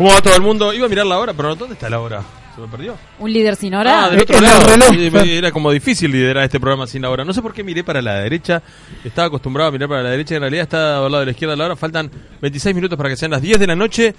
¿Cómo va todo el mundo? Iba a mirar la hora, pero ¿dónde está la hora? ¿Se me perdió? Un líder sin hora. Ah, del otro lado. Era como difícil liderar este programa sin la hora. No sé por qué miré para la derecha. Estaba acostumbrado a mirar para la derecha. En realidad está al lado de la izquierda la hora. Faltan 26 minutos para que sean las 10 de la noche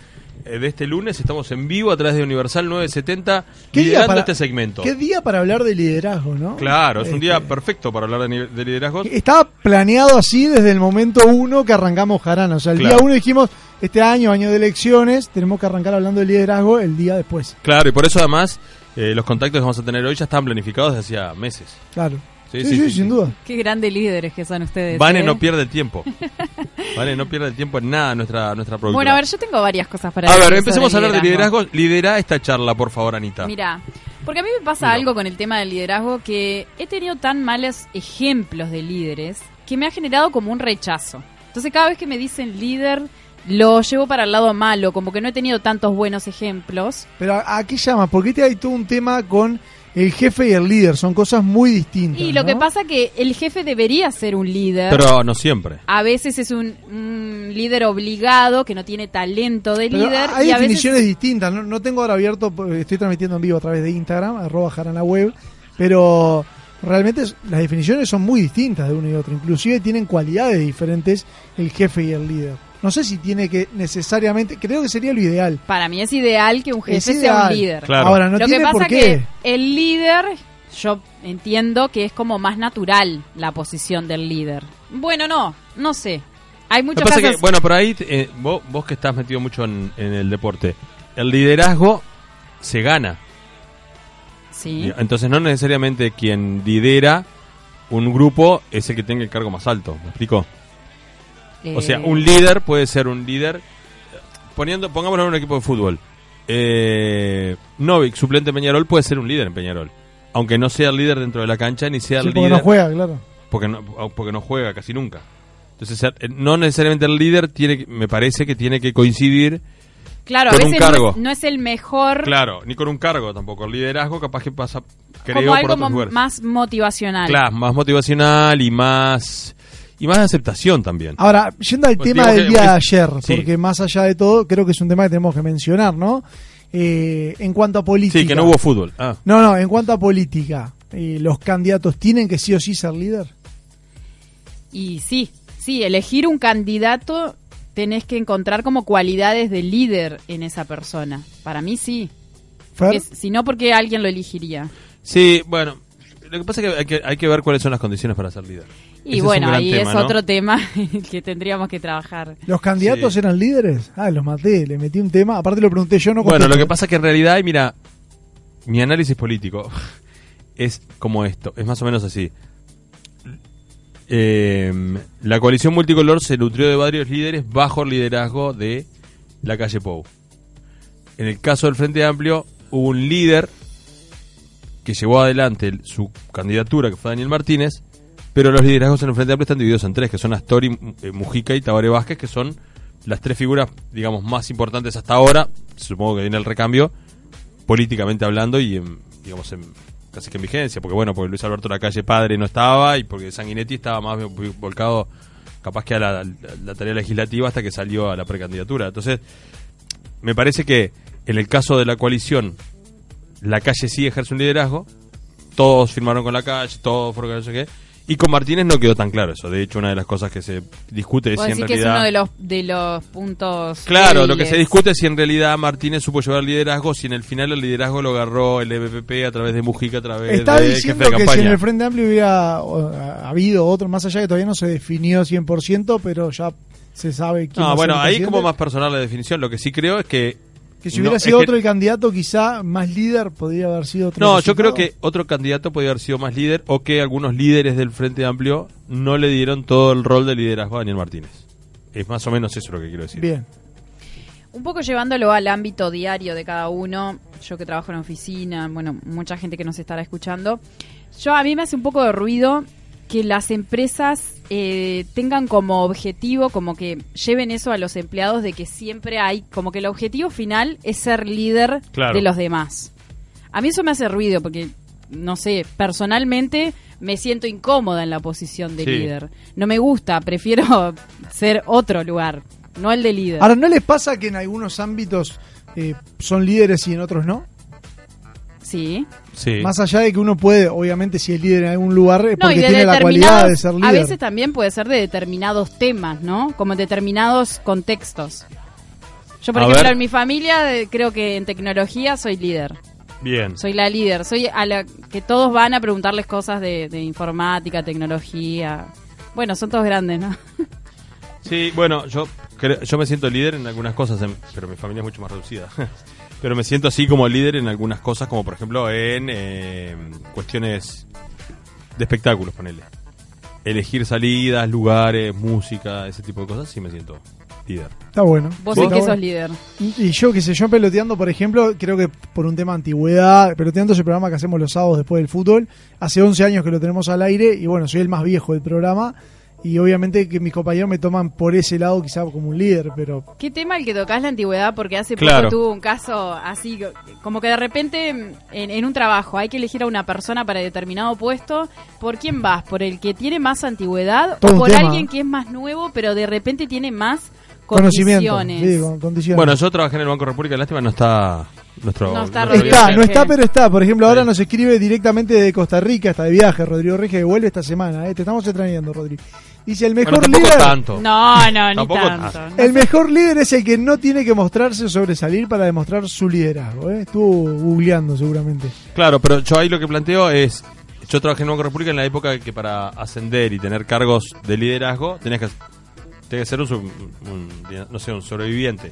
de este lunes. Estamos en vivo a través de Universal 970 ¿Qué día liderando para- este segmento. ¿Qué día para hablar de liderazgo, no? Claro, es un día Este, perfecto para hablar de, de liderazgo. Estaba planeado así desde el momento uno que arrancamos Jarana. O sea, el Claro. día uno dijimos, este año, año de elecciones, tenemos que arrancar hablando de liderazgo el día después. Claro, y por eso además eh, los contactos que vamos a tener hoy ya estaban planificados desde hacía meses. Claro. Sí, Sí, sí, sí, sí, sin duda. Qué grandes líderes que son ustedes. Vane ¿eh? no pierde el tiempo. Vale, no pierde el tiempo en nada nuestra, nuestra productora. Bueno, a ver, yo tengo varias cosas para A decir ver, empecemos a hablar de liderazgo. Lidera esta charla, por favor, Anita. Mira, porque a mí me pasa algo con el tema del liderazgo que he tenido tan malos ejemplos de líderes que me ha generado como un rechazo. Entonces cada vez que me dicen líder lo llevo para el lado malo, como que no he tenido tantos buenos ejemplos. Pero ¿a, a qué llama? Porque te hay todo un tema con el jefe y el líder. Son cosas muy distintas. Y lo ¿no? que pasa que el jefe debería ser un líder. Pero no siempre. a veces es un, un líder obligado que no tiene talento de Pero líder. hay y a veces definiciones distintas. No, no tengo ahora abierto, estoy transmitiendo en vivo a través de Instagram, arroba jarana web, pero realmente las definiciones son muy distintas de uno y otro. Inclusive tienen cualidades diferentes el jefe y el líder. No sé si tiene que necesariamente, creo que sería lo ideal. Para mí es ideal que un jefe sea un líder. Claro. Ahora, no Lo tiene que pasa por qué. que el líder, yo entiendo que es como más natural la posición del líder. Bueno, no, no sé. Hay muchos casos. que, bueno, por ahí, eh, vos, vos que estás metido mucho en, en el deporte, el liderazgo se gana. sí. Entonces, no necesariamente quien lidera un grupo es el que tenga el cargo más alto. ¿Me explico? O sea, Eh, un líder puede ser un líder. eh, Poniendo, pongámoslo en un equipo de fútbol. Eh, Novik, suplente en Peñarol, puede ser un líder en Peñarol. Aunque no sea el líder dentro de la cancha, ni sea Sí, el porque líder. no juega, claro. porque no, porque no juega casi nunca. Entonces, eh, no necesariamente el líder tiene, que- me parece que tiene que coincidir, Claro, a con un veces no cargo. es, no es el mejor. claro, ni con un cargo tampoco. El liderazgo capaz que pasa, creo, como por algo otros lugares. más motivacional. Claro, más motivacional y más y más aceptación también. Ahora, yendo al Pues tema del que- día de ayer, sí. porque más allá de todo, creo que es un tema que tenemos que mencionar, ¿no? Eh, en cuanto a política. Sí, que no hubo fútbol. Ah. No, no, en cuanto a política, eh, ¿los candidatos tienen que sí o sí ser líder? Y sí, sí, elegir un candidato tenés que encontrar como cualidades de líder en esa persona. Para mí sí. Porque si no, ¿por qué alguien lo elegiría? Sí, bueno, lo que pasa es que hay, que hay que ver cuáles son las condiciones para ser líder. Y Ese bueno, ahí tema, es ¿no? otro tema que tendríamos que trabajar. ¿Los candidatos Sí. eran líderes? Ah, los maté, le metí un tema. Aparte lo pregunté yo, no Bueno, lo que pasa es que en realidad, y mira, mi análisis político es como esto, es más o menos así. Eh, la coalición multicolor se nutrió de varios líderes bajo el liderazgo de la calle Pou. En el caso del Frente Amplio, hubo un líder que llevó adelante el- su candidatura, que fue Daniel Martínez, pero los liderazgos en el Frente Amplio están divididos en tres, que son Astori, eh, Mujica y Tabaré Vázquez, que son las tres figuras, digamos, más importantes hasta ahora, supongo que viene el recambio, políticamente hablando y, en, digamos, en, casi que en vigencia, porque bueno, porque Luis Alberto Lacalle padre no estaba y porque Sanguinetti estaba más volcado capaz que a la, la tarea legislativa hasta que salió a la precandidatura. Entonces, me parece que en el caso de la coalición, la calle sí ejerce un liderazgo, todos firmaron con la calle, todos fueron con no sé qué, y con Martínez no quedó tan claro eso. De hecho, una de las cosas que se discute es si en decís que es realidad... uno de los, de los puntos. Claro, lo que débiles. se discute es si en realidad Martínez supo llevar el liderazgo, si en el final el liderazgo lo agarró el EPP a través de Mujica, a través Está de diciendo jefe de que si en el Frente Amplio hubiera o, ha habido otro más allá que todavía no se definió 100%, pero ya se sabe quién No, bueno, ahí como más personal la definición. Lo que sí creo es que... Que si hubiera sido que- otro el candidato, quizá más líder podría haber sido otro. No, yo creo que otro candidato podría haber sido más líder o que algunos líderes del Frente Amplio no le dieron todo el rol de liderazgo a Daniel Martínez. Es más o menos eso lo que quiero decir. Bien. Un poco llevándolo al ámbito diario de cada uno, yo que trabajo en oficina, bueno, mucha gente que nos estará escuchando, yo a mí me hace un poco de ruido que las empresas eh, tengan como objetivo, como que lleven eso a los empleados de que siempre hay, como que el objetivo final es ser líder Claro. de los demás. A mí eso me hace ruido porque, no sé, personalmente me siento incómoda en la posición de Sí. líder. No me gusta, prefiero ser otro lugar, no el de líder. Ahora, ¿no les pasa que en algunos ámbitos eh, son líderes y en otros no? Sí. Sí. Más allá de que uno puede, obviamente, si es líder en algún lugar, es No, porque tiene la cualidad de ser líder. a veces también puede ser de determinados temas, ¿no? Como en determinados contextos. Yo, por A ejemplo, ver. en mi familia, eh, creo que en tecnología soy líder. Bien. Soy la líder. Soy a la que todos van a preguntarles cosas de, de informática, tecnología. Bueno, son todos grandes, ¿no? Sí, bueno, yo creo- yo me siento líder en algunas cosas, en- pero mi familia es mucho más reducida. pero me siento así como líder en algunas cosas, como por ejemplo en eh, cuestiones de espectáculos, ponele. Elegir salidas, lugares, música, ese tipo de cosas, sí me siento líder. Está bueno. Vos Sí, que bueno. sos líder. Y yo, que sé, yo peloteando, por ejemplo, creo que por un tema de antigüedad, peloteando es el programa que hacemos los sábados después del fútbol. Hace 11 años que lo tenemos al aire y bueno, soy el más viejo del programa. Y obviamente que mis compañeros me toman por ese lado quizá como un líder, pero ¿Qué tema el que tocas la antigüedad? Porque hace Claro. poco tuvo un caso así, como que de repente en, en un trabajo hay que elegir a una persona para determinado puesto. ¿Por quién vas? ¿Por el que tiene más antigüedad Todo o por tema. alguien que es más nuevo pero de repente tiene más conocimiento. condiciones? sí, con- condiciones. Bueno, yo trabajé en el Banco República, lástima no está nuestro... No está nuestro no está, pero está. Por ejemplo, ahora Sí. nos escribe directamente de Costa Rica, está de viaje, Rodrigo que vuelve esta semana. ¿eh? Te estamos extrañando, Rodrigo. Dice, el mejor Bueno, líder... tanto. No, no, ni Tampoco tanto. El mejor líder es el que no tiene que mostrarse sobresalir para demostrar su liderazgo. ¿eh? Estuvo googleando seguramente. Claro, pero yo ahí lo que planteo es, yo trabajé en Banco República en la época que para ascender y tener cargos de liderazgo tenías que, tenías que ser un, no sé, un sobreviviente.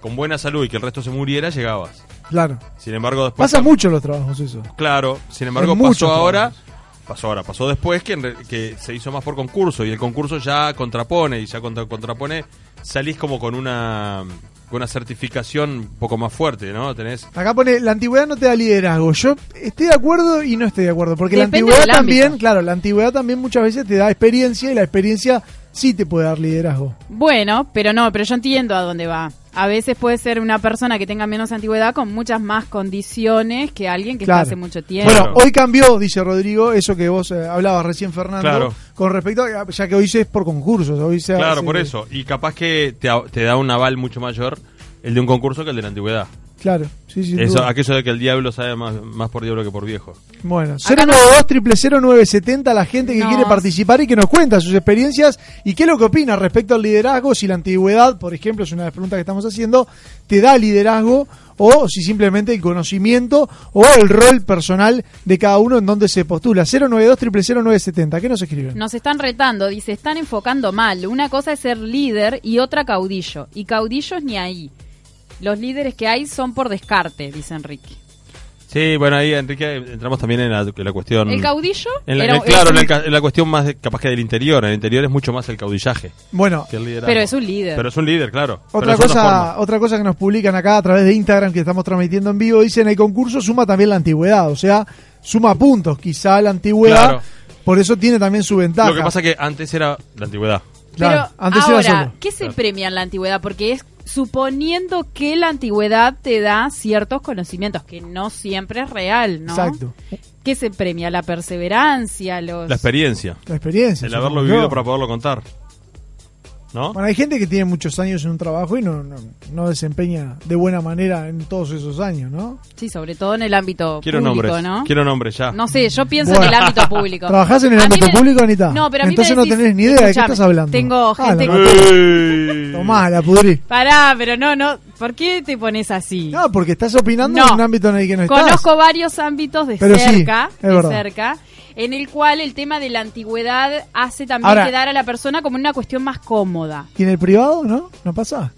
Con buena salud y que el resto se muriera, llegabas. Claro. Sin embargo, después... Pasa mucho en los trabajos eso. Claro, sin embargo, pasó ahora... trabajos. Pasó ahora, pasó después que, en re- que se hizo más por concurso y el concurso ya contrapone y ya contra, contrapone, salís como con una con una certificación un poco más fuerte, ¿no? Tenés Acá pone, la antigüedad no te da liderazgo. Yo estoy de acuerdo y no estoy de acuerdo. Porque la antigüedad también, ámbito. claro, la antigüedad también muchas veces te da experiencia y la experiencia sí te puede dar liderazgo. Bueno, pero no, pero yo entiendo a dónde va. A veces puede ser una persona que tenga menos antigüedad con muchas más condiciones que alguien que Claro. está hace mucho tiempo. Bueno, hoy cambió, dice Rodrigo, eso que vos eh, hablabas recién, Fernando, Claro. con respecto a, ya que hoy se es por concursos. Hoy se Claro, hace- por eso. Y capaz que te, te da un aval mucho mayor el de un concurso que el de la antigüedad. Claro, sí, sí. Eso, aquello de que el diablo sabe más, más por diablo que por viejo. Bueno, Acá 092 0970 la gente que No. quiere participar y que nos cuenta sus experiencias y qué es lo que opina respecto al liderazgo, si la antigüedad, por ejemplo, es una de las preguntas que estamos haciendo, te da liderazgo o si simplemente el conocimiento o el rol personal de cada uno en donde se postula. 092 0970 ¿qué nos escriben? Nos están retando, dice, están enfocando mal. Una cosa es ser líder y otra caudillo. Y caudillos ni ahí. Los líderes que hay son por descarte, dice Enrique. Sí, bueno, ahí, Enrique, entramos también en la, en la cuestión... El caudillo en la- era- en- claro, en, el la cuestión más de- capaz que del interior. En el interior es mucho más el caudillaje Bueno, que el liderazgo. Pero es un líder. Pero es un líder, claro. Otra cosa, otra cosa que nos publican acá a través de Instagram que estamos transmitiendo en vivo, dicen el concurso suma también la antigüedad, o sea, suma puntos, quizá la antigüedad Claro. Por eso tiene también su ventaja. Lo que pasa que antes era la antigüedad. Claro, Pero antes era ahora, solo. ¿qué se premia en la antigüedad? Porque es suponiendo que la antigüedad te da ciertos conocimientos, que no siempre es real, ¿no? Exacto. ¿Qué se premia? La perseverancia, los... La experiencia. La experiencia. El haberlo vivido yo. para poderlo contar. ¿No? Bueno, hay gente que tiene muchos años en un trabajo y no, no, no desempeña de buena manera en todos esos años, ¿no? Sí, sobre todo en el ámbito Quiero público, nombres. ¿no? Quiero nombres ya. No sé, yo pienso Bueno. en el ámbito público. ¿Trabajás en el A ámbito me- público, Anita? No, pero a mí Entonces me no decís- tenés ni idea de qué estás hablando. Tengo Ah, gente... la ¡Ey! Tomá, la pudrí. Pará, pero no, no. ¿Por qué te pones así? No, porque estás opinando No. en un ámbito en el que no estás. Conozco varios ámbitos de Pero sí, cerca, es de verdad. cerca, en el cual el tema de la antigüedad hace también Ahora- quedar a la persona como una cuestión más cómoda. ¿Y en el privado no? ¿No pasa?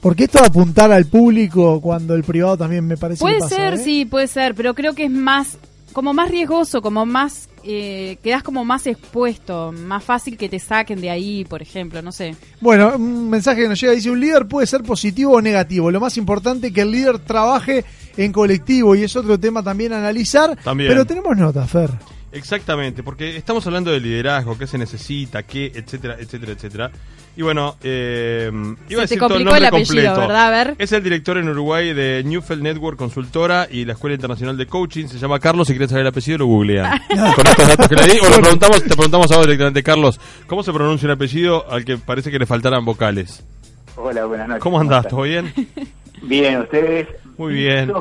¿Por qué esto de apuntar al público cuando el privado también me parece Puede que pasa, ser, eh? sí, puede ser, pero creo que es más, como más riesgoso, como más, eh, quedas como más expuesto, más fácil que te saquen de ahí, por ejemplo, no sé. Bueno, un mensaje que nos llega dice, un líder puede ser positivo o negativo. Lo más importante es que el líder trabaje en colectivo y es otro tema también a analizar. También. Pero tenemos nota, Fer. Exactamente, porque estamos hablando de liderazgo, qué se necesita, qué, etcétera, etcétera, etcétera. Y bueno, eh, iba a decir todo el complicó nombre el apellido, completo. ¿verdad? A ver. Es el director en Uruguay de Newfield Network Consultora y la Escuela Internacional de Coaching. Se llama Carlos. Si quieren saber el apellido, lo googlean. Con estos datos que le di. O lo preguntamos, te preguntamos a vos directamente, Carlos. ¿Cómo se pronuncia un apellido al que parece que le faltaran vocales? Hola, buenas noches. ¿Cómo andás? ¿Todo bien? Bien, ustedes. Muy bien.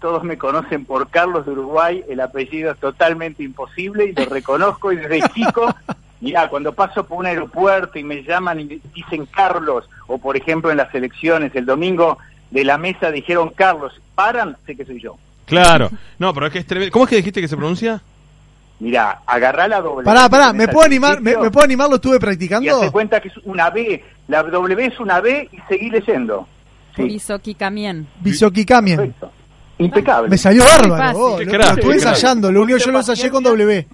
Todos me conocen por Carlos de Uruguay, el apellido es totalmente imposible y lo reconozco y desde chico, mirá, cuando paso por un aeropuerto y me llaman y me dicen Carlos, o por ejemplo en las elecciones el domingo de la mesa dijeron Carlos, paran, sé que soy yo. Claro. No, pero es que es tremendo. ¿Cómo es que dijiste que se pronuncia? Mirá, agarrá la doble. Pará, pará, ¿me puedo animar? ¿Me, puedo animar? ¿Lo estuve Y hace practicando? cuenta que es una B, la W es una B y seguí leyendo. Sí, Bisoki Camien. Bisoki Kamien. perfecto. Impecable. Me salió bárbaro. Lo, lo estuve ensayando. Lo único yo lo ensayé con W.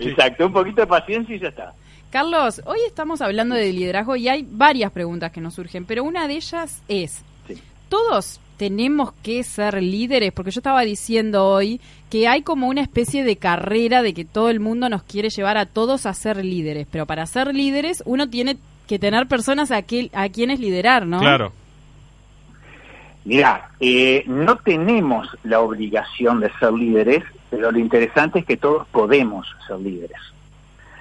Exacto, un poquito de paciencia y ya está. Carlos, hoy estamos hablando de liderazgo y hay varias preguntas que nos surgen, pero una de ellas es, Sí. ¿todos tenemos que ser líderes? Porque yo estaba diciendo hoy que hay como una especie de carrera de que todo el mundo nos quiere llevar a todos a ser líderes, pero para ser líderes uno tiene que tener personas a, que, a quienes liderar, ¿no? Claro. Mirá, eh, no tenemos la obligación de ser líderes, pero lo interesante es que todos podemos ser líderes.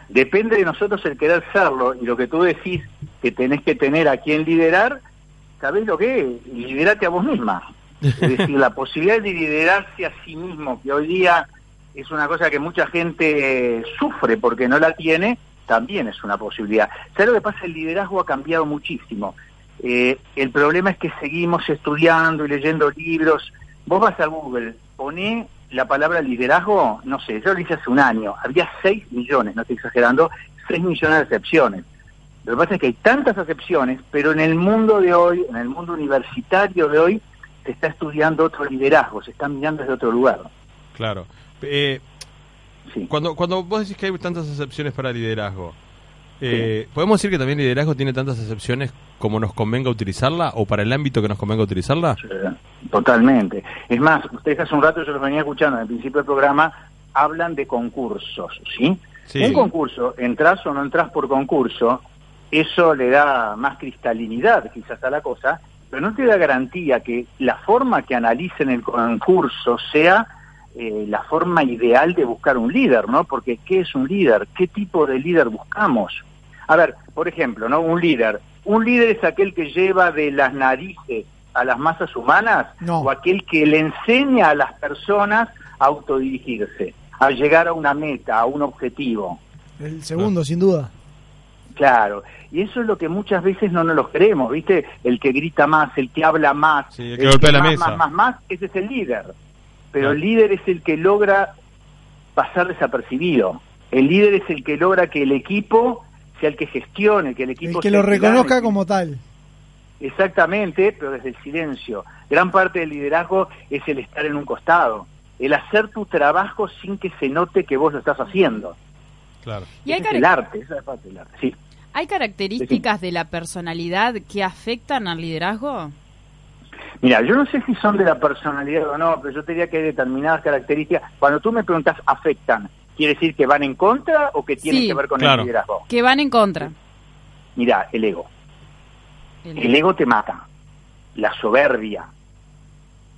Depende de nosotros el querer serlo y lo que tú decís que tenés que tener a quien liderar, ¿sabés lo que es? Liderate a vos misma. Es decir, la posibilidad de liderarse a sí mismo, que hoy día es una cosa que mucha gente eh, sufre porque no la tiene, también es una posibilidad. ¿Sabes lo que pasa? El liderazgo ha cambiado muchísimo. Eh, el problema es que seguimos estudiando y leyendo libros. Vos vas a Google, poné la palabra liderazgo, no sé, yo lo hice hace un año, había 6 millones, no estoy exagerando, 6 millones de acepciones. Lo que pasa es que hay tantas acepciones, pero en el mundo de hoy, en el mundo universitario de hoy, se está estudiando otro liderazgo, se está mirando desde otro lugar. Claro. Eh, Sí. cuando, cuando vos decís que hay tantas excepciones para liderazgo, eh, ¿podemos decir que también liderazgo tiene tantas excepciones como nos convenga utilizarla o para el ámbito que nos convenga utilizarla? Totalmente. Es más, ustedes hace un rato yo los venía escuchando en el principio del programa, hablan de concursos, ¿sí? Sí. Un concurso, entras o no entras por concurso, eso le da más cristalinidad quizás a la cosa, pero no te da garantía que la forma que analicen el concurso sea eh, la forma ideal de buscar un líder, ¿no? Porque ¿qué es un líder? ¿Qué tipo de líder buscamos? A ver, por ejemplo, ¿no? Un líder. Un líder es aquel que lleva de las narices a las masas humanas No. o aquel que le enseña a las personas a autodirigirse, a llegar a una meta, a un objetivo. El segundo, sin duda. Claro, y eso es lo que muchas veces no nos lo creemos, ¿viste? El que grita más, el que habla más, Sí, el que golpea la más, mesa. más, más, más, ese es el líder. Pero el líder es el que logra pasar desapercibido. El líder es el que logra que el equipo sea el que gestione, que el equipo El que sea lo reconozca como tal. Exactamente, pero desde el silencio. Gran parte del liderazgo es el estar en un costado, el hacer tu trabajo sin que se note que vos lo estás haciendo. Claro. Y hay, Ese es el arte, esa es parte del arte, sí. ¿hay características de la personalidad que afectan al liderazgo? Mira, yo no sé si son de la personalidad o no, pero yo te diría que hay determinadas características. Cuando tú me preguntas afectan, ¿Quiere decir que van en contra o que tienen Sí. que ver con Claro. el liderazgo? Que van en contra. Mira, el ego. El- El ego te mata. La soberbia.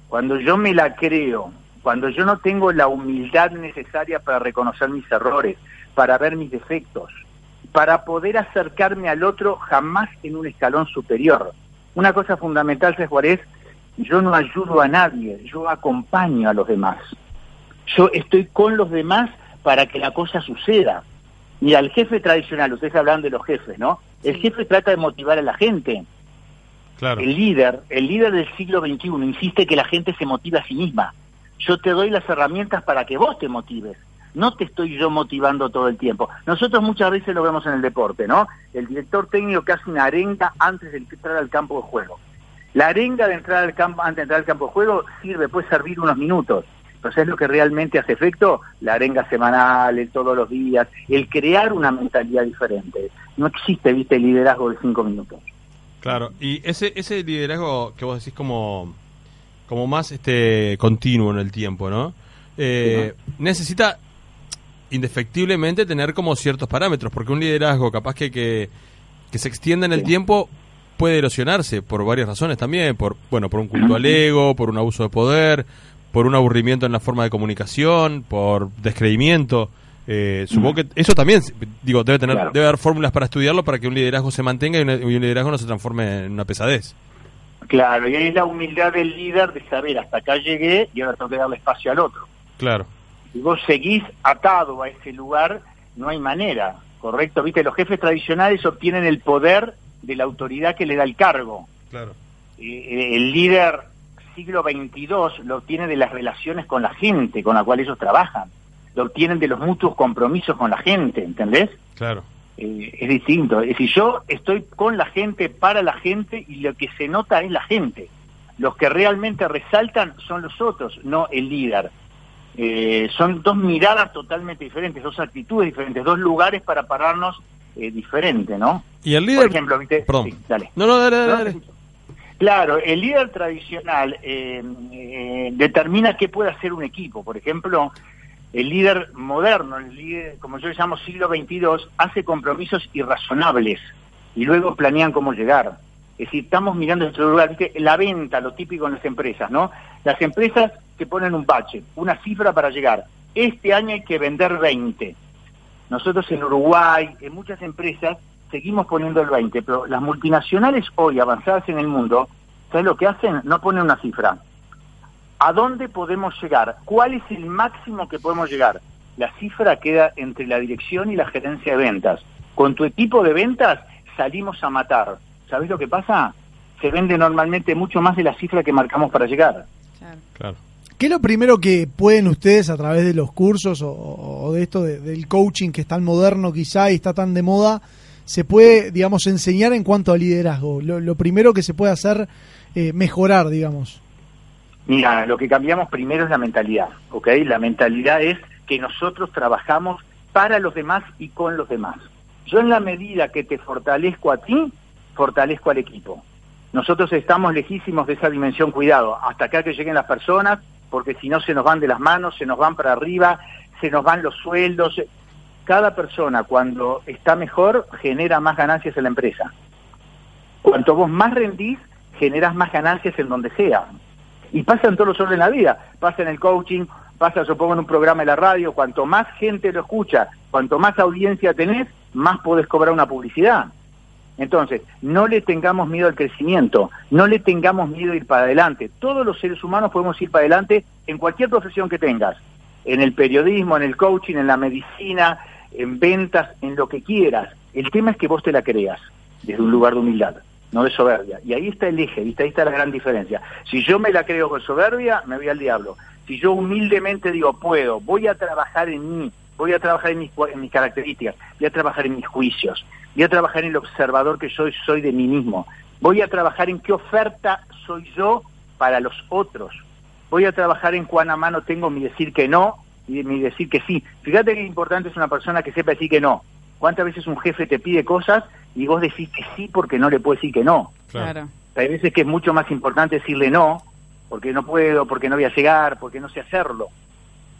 Cuando yo me la creo, cuando yo no tengo la humildad necesaria para reconocer mis errores, para ver mis defectos, para poder acercarme al otro jamás en un escalón superior. Una cosa fundamental, ¿sabes cuál es? Yo no ayudo a nadie, yo acompaño a los demás. Yo estoy con los demás para que la cosa suceda. Mira, el jefe tradicional, ustedes hablan de los jefes, ¿no? El jefe trata de motivar a la gente. Claro. El líder, el líder del siglo XXI insiste que la gente se motive a sí misma. Yo te doy las herramientas para que vos te motives. No te estoy yo motivando todo el tiempo. Nosotros muchas veces lo vemos en el deporte, ¿no? El director técnico que hace una arenga antes de entrar al campo de juego. La arenga de entrar al campo, antes de entrar al campo de juego sirve, puede servir unos minutos. Entonces es lo que realmente hace efecto, la arenga semanal, el todos los días, el crear una mentalidad diferente. No existe, viste, el liderazgo de cinco minutos. Claro, y ese ese liderazgo que vos decís como como más este continuo en el tiempo, ¿no? Eh, Necesita indefectiblemente tener como ciertos parámetros, porque un liderazgo capaz que, que, que se extienda en el Sí. tiempo puede erosionarse por varias razones también, por bueno, por un culto al ego, por un abuso de poder, por un aburrimiento en la forma de comunicación, por descreimiento. Eh, supongo que eso también, digo, debe tener, Claro. debe haber fórmulas para estudiarlo para que un liderazgo se mantenga y, una- y un liderazgo no se transforme en una pesadez. Claro, y ahí es la humildad del líder de saber hasta acá llegué y ahora tengo que darle espacio al otro. Claro, Si vos seguís atado a ese lugar, no hay manera, ¿correcto? Viste, los jefes tradicionales obtienen el poder de la autoridad que le da el cargo. claro. Eh, el líder siglo XXII lo obtiene de las relaciones con la gente con la cual ellos trabajan. Lo obtienen de los mutuos compromisos con la gente, ¿entendés? Claro, Eh, es distinto. Es decir, yo estoy con la gente, para la gente, y lo que se nota es la gente. Los que realmente resaltan son los otros, no el líder. Eh, son dos miradas totalmente diferentes, dos actitudes diferentes, dos lugares para pararnos eh, diferentes, ¿no? Y el Por líder... ejemplo, ¿viste? Perdón. Sí, dale. No, no, dale, dale. Claro, el líder tradicional eh, eh, determina qué puede hacer un equipo. Por ejemplo, el líder moderno, el líder, como yo le llamo siglo XXII, hace compromisos irrazonables y luego planean cómo llegar. Es decir, estamos mirando otro lugar, ¿viste? la venta, lo típico en las empresas, ¿no? Las empresas te ponen un bache, una cifra para llegar. Este año hay que vender 20. Nosotros en Uruguay, en muchas empresas, seguimos poniendo el 20, pero las multinacionales hoy avanzadas en el mundo, ¿sabes lo que hacen? No ponen una cifra. ¿A dónde podemos llegar? ¿Cuál es el máximo que podemos llegar? La cifra queda entre la dirección y la gerencia de ventas. Con tu equipo de ventas salimos a matar. ¿Sabes lo que pasa? Se vende normalmente mucho más de la cifra que marcamos para llegar. Claro. Claro. ¿Qué es lo primero que pueden ustedes a través de los cursos o, de esto de- del coaching que es tan moderno quizá y está tan de moda, se puede, digamos, enseñar en cuanto a liderazgo? Lo, lo primero que se puede hacer eh, mejorar, digamos. Mira, lo que cambiamos primero es la mentalidad, ¿ok? La mentalidad es que nosotros trabajamos para los demás y con los demás. Yo en la medida que te fortalezco a ti, fortalezco al equipo. Nosotros estamos lejísimos de esa dimensión cuidado, hasta acá que lleguen las personas, porque si no se nos van de las manos, se nos van para arriba, se nos van los sueldos. Cada persona cuando está mejor genera más ganancias en la empresa. Cuanto vos más rendís, generás más ganancias en donde sea. Y pasa en todos los órdenes de la vida. Pasa en el coaching, pasa, supongo, en un programa de la radio. Cuanto más gente lo escucha, cuanto más audiencia tenés, más podés cobrar una publicidad. Entonces, no le tengamos miedo al crecimiento, no le tengamos miedo a ir para adelante. Todos los seres humanos podemos ir para adelante en cualquier profesión que tengas. En el periodismo, en el coaching, en la medicina, en ventas, en lo que quieras. El tema es que vos te la creas desde un lugar de humildad, no de soberbia. Y ahí está el eje, ¿viste? ahí está la gran diferencia. Si yo me la creo con soberbia, me voy al diablo. Si yo humildemente digo, puedo, voy a trabajar en mí, voy a trabajar en mis, cua- en mis características, voy a trabajar en mis juicios, voy a trabajar en el observador que soy, soy de mí mismo, voy a trabajar en qué oferta soy yo para los otros, voy a trabajar en cuán a mano tengo mi decir que no y mi decir que sí. Fíjate que importante es una persona que sepa decir que no. ¿Cuántas veces un jefe te pide cosas y vos decís que sí porque no le puedes decir que no? Claro. Hay veces que es mucho más importante decirle no, porque no puedo, porque no voy a llegar, porque no sé hacerlo.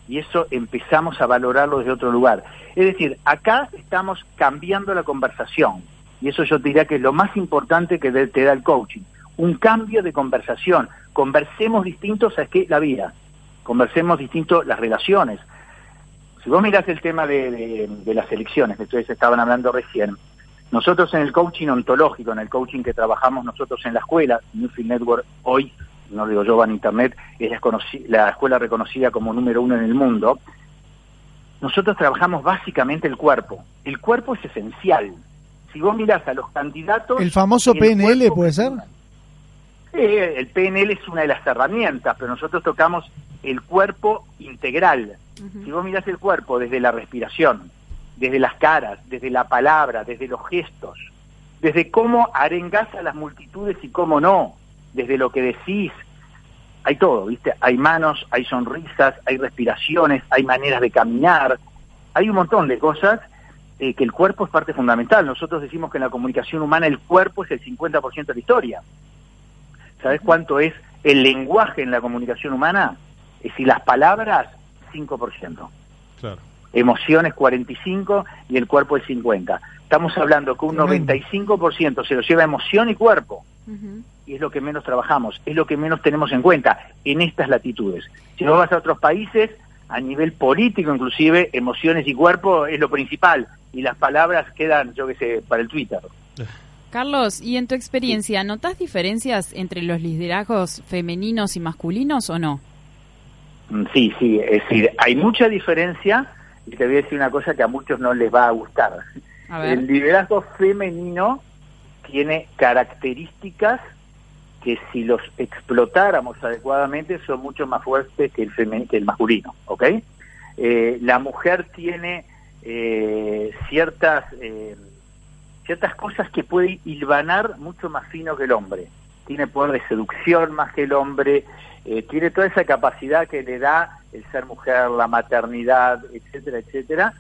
Y eso empezamos a valorarlo desde otro lugar. Es decir, acá estamos cambiando la conversación y eso yo te diría que es lo más importante que te da el coaching, un cambio de conversación. Conversemos distintos a la vida, conversemos distinto las relaciones. Si vos mirás el tema de, de- de las elecciones que ustedes estaban hablando recién, nosotros en el coaching ontológico, en el coaching que trabajamos nosotros en la escuela, Newfield Network hoy, no lo digo yo, va en internet, es la, la escuela reconocida como número uno en el mundo, nosotros trabajamos básicamente el cuerpo. El cuerpo es esencial. Si vos mirás a los candidatos... El famoso el PNL cuerpo puede ser. Sí, el PNL es una de las herramientas, pero nosotros tocamos el cuerpo integral. Si vos mirás el cuerpo desde la respiración, desde las caras, desde la palabra, desde los gestos, desde cómo arengás a las multitudes y cómo no, desde lo que decís, hay todo, ¿viste? Hay manos, hay sonrisas, hay respiraciones, hay maneras de caminar, hay un montón de cosas eh, que el cuerpo es parte fundamental. Nosotros decimos que en la comunicación humana el cuerpo es el 50% de la historia. ¿Sabes cuánto es el lenguaje en la comunicación humana? Es decir, las palabras, 5%. Claro. Emociones, 45% y el cuerpo, el 50%. Estamos hablando que un Tremendo. 95% se lo lleva emoción y cuerpo. Y es lo que menos trabajamos, es lo que menos tenemos en cuenta en estas latitudes. Si vos vas a otros países, a nivel político inclusive, emociones y cuerpo es lo principal. Y las palabras quedan, yo qué sé, para el Twitter. Carlos, ¿y en tu experiencia notas diferencias entre los liderazgos femeninos y masculinos o no? Mm, Sí, sí, es decir, hay mucha diferencia y te voy a decir una cosa que a muchos no les va a gustar. A. El liderazgo femenino tiene características que si los explotáramos adecuadamente son mucho más fuertes que el, que el masculino, ¿ok? Eh, la mujer tiene eh, ciertas eh, ciertas cosas que puede hilvanar mucho más fino que el hombre. Tiene poder de seducción más que el hombre, eh, tiene toda esa capacidad que le da el ser mujer, la maternidad, etcétera, etcétera.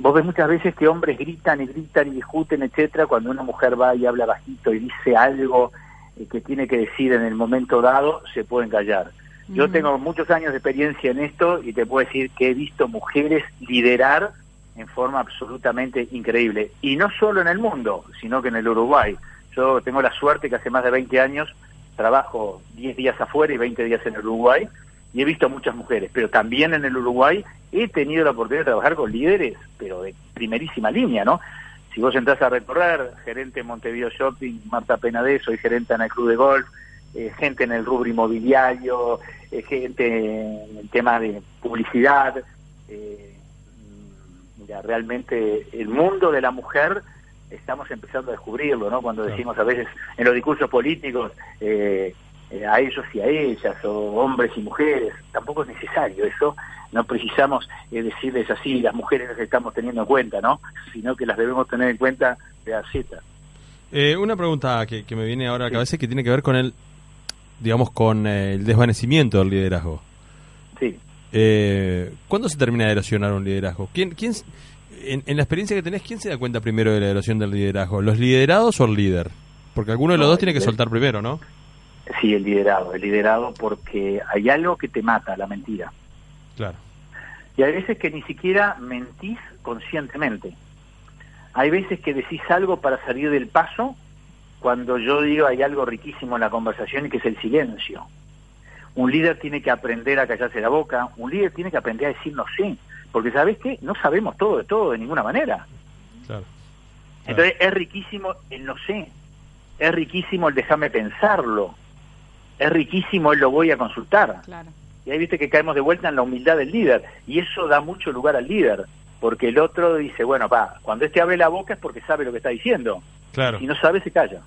Vos ves muchas veces que hombres gritan y gritan y discuten, etcétera, cuando una mujer va y habla bajito y dice algo eh, que tiene que decir en el momento dado, se pueden callar. Yo Ujú. tengo muchos años de experiencia en esto y te puedo decir que he visto mujeres liderar en forma absolutamente increíble. Y no solo en el mundo, sino que en el Uruguay. Yo tengo la suerte que hace más de 20 años trabajo 10 días afuera y 20 días en el Uruguay y he visto muchas mujeres, pero también en el Uruguay he tenido la oportunidad de trabajar con líderes, pero de primerísima línea, ¿no? Si vos entras a recorrer, gerente en Montevideo Shopping, Marta Penade, soy gerente en el Club de Golf, eh, gente en el rubro inmobiliario, eh, gente en el tema de publicidad. eh, mira, realmente el mundo de la mujer estamos empezando a descubrirlo, ¿no? Cuando decimos a veces en los discursos políticos eh, eh, a ellos y a ellas, o hombres y mujeres, tampoco es necesario eso. No precisamos eh, decirles así, las mujeres las estamos teniendo en cuenta, ¿no? Sino que las debemos tener en cuenta de a Z. Eh, una pregunta que, que me viene ahora a la cabeza que tiene que ver con el, digamos, con eh, el desvanecimiento del liderazgo. Sí. Eh, ¿Cuándo se termina de erosionar un liderazgo? ¿Quién, quién, en, en la experiencia que tenés, ¿quién se da cuenta primero de la erosión del liderazgo? ¿Los liderados o el líder? Porque alguno de los No, dos tiene que soltar primero, ¿no? Sí, el liderado, el liderado porque hay algo que te mata, la mentira. Claro. Y hay veces que ni siquiera mentís conscientemente. Hay veces que decís algo para salir del paso cuando yo digo hay algo riquísimo en la conversación y que es el silencio. Un líder tiene que aprender a callarse la boca, un líder tiene que aprender a decir no sé, porque ¿sabes qué? No sabemos todo de todo de ninguna manera. Claro. Entonces es riquísimo el no sé, es riquísimo el déjame pensarlo, es riquísimo el lo voy a consultar. Claro. Y ahí viste que caemos de vuelta en la humildad del líder. Y eso da mucho lugar al líder. Porque el otro dice, bueno, pa, cuando este abre la boca es porque sabe lo que está diciendo. Claro. Si no sabe, se calla.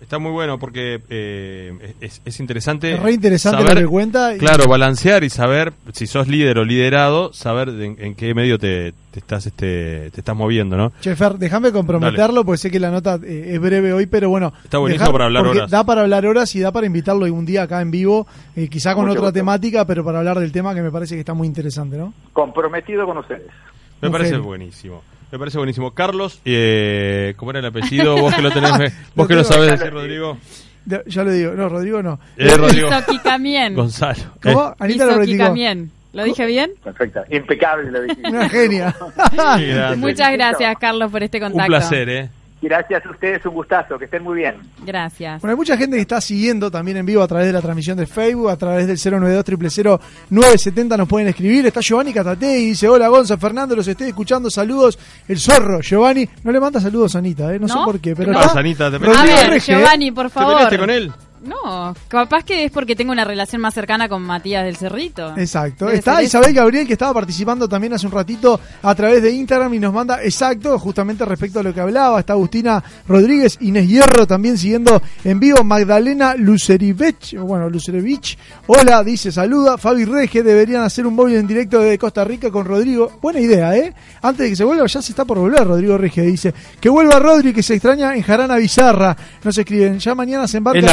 Está muy bueno porque eh, es, es interesante. Es re interesante lo que cuenta y- Claro, balancear y saber si sos líder o liderado, saber en, en qué medio te, te estás este te estás moviendo, ¿no? Che, Fer, déjame comprometerlo, porque sé que la nota eh, es breve hoy, pero bueno. Está buenísimo para hablar horas. Da para hablar horas y da para invitarlo un día acá en vivo, eh, quizá con Mucho otra gusto. temática, pero para hablar del tema que me parece que está muy interesante, ¿no? Comprometido con ustedes. Me parece buenísimo. Me parece buenísimo. Carlos, eh, ¿cómo era el apellido? Vos que lo tenés, vos Lo que lo sabés decir, Rodrigo. de- ya lo digo, no, Rodrigo no. Eh, Rodrigo. Gonzalo. ¿Cómo? Eh, Anita lo. ¿Lo dije bien? Perfecta, impecable lo dijiste. Una genia. Muchas gracias, Carlos, por este Un contacto. placer, ¿eh? Gracias a ustedes, un gustazo, que estén muy bien. Gracias. Bueno, hay mucha gente que está siguiendo también en vivo a través de la transmisión de Facebook, a través del 092 970 nos pueden escribir. Está Giovanni Catate y dice, hola Gonza, Fernando, los estoy escuchando, saludos. El zorro, Giovanni, no le manda saludos a Anita, ¿eh? no, sé ¿No? por qué, pero ¿Qué está pasa, Anita? ¿Te Rodrigo A ver, Rege, Giovanni, por ¿Te favor. peleaste con él? No, capaz que es porque tengo una relación más cercana con Matías del Cerrito. Exacto. Debe Está Isabel. Gabriel que estaba participando también hace un ratito a través de Instagram y nos manda exacto justamente respecto a lo que hablaba. Está Agustina Rodríguez, Inés Hierro también siguiendo en vivo. Magdalena Lucerivich, bueno, Lucerevich. Hola, dice saluda. Fabi Rege, deberían hacer un móvil en directo de Costa Rica con Rodrigo. Buena idea, ¿eh? Antes de que se vuelva, ya se está por volver Rodrigo Rege. Dice que vuelva Rodri, que se extraña en Jarana Bizarra. No se escriben. Ya mañana se embarca Es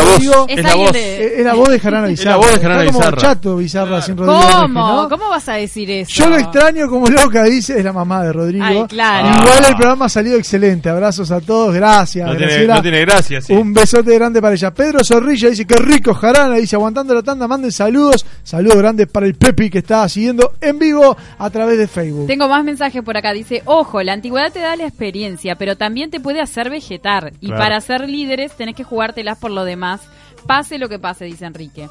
Es es la voz. de- Es la voz de Jarana Es Bizarra. la voz de Jarana Está como Bizarra. chato Bizarra sin Rodrigo ¿Cómo? ¿no? ¿Cómo vas a decir eso? Yo lo extraño como loca, dice, es la mamá de Rodrigo. Ay, claro. Igual el programa ha salido excelente. Abrazos a todos, gracias. No tiene, no tiene gracia, sí. Un besote grande para ella. Pedro Zorrilla dice, qué rico Jarana, dice, aguantando la tanda, manden saludos. Saludos grandes para el Pepi que está siguiendo en vivo a través de Facebook. Tengo más mensajes por acá. Dice, ojo, la antigüedad te da la experiencia, pero también te puede hacer vegetar. Y Claro. para ser líderes tenés que jugártelas por lo demás. Pase lo que pase, dice Enrique.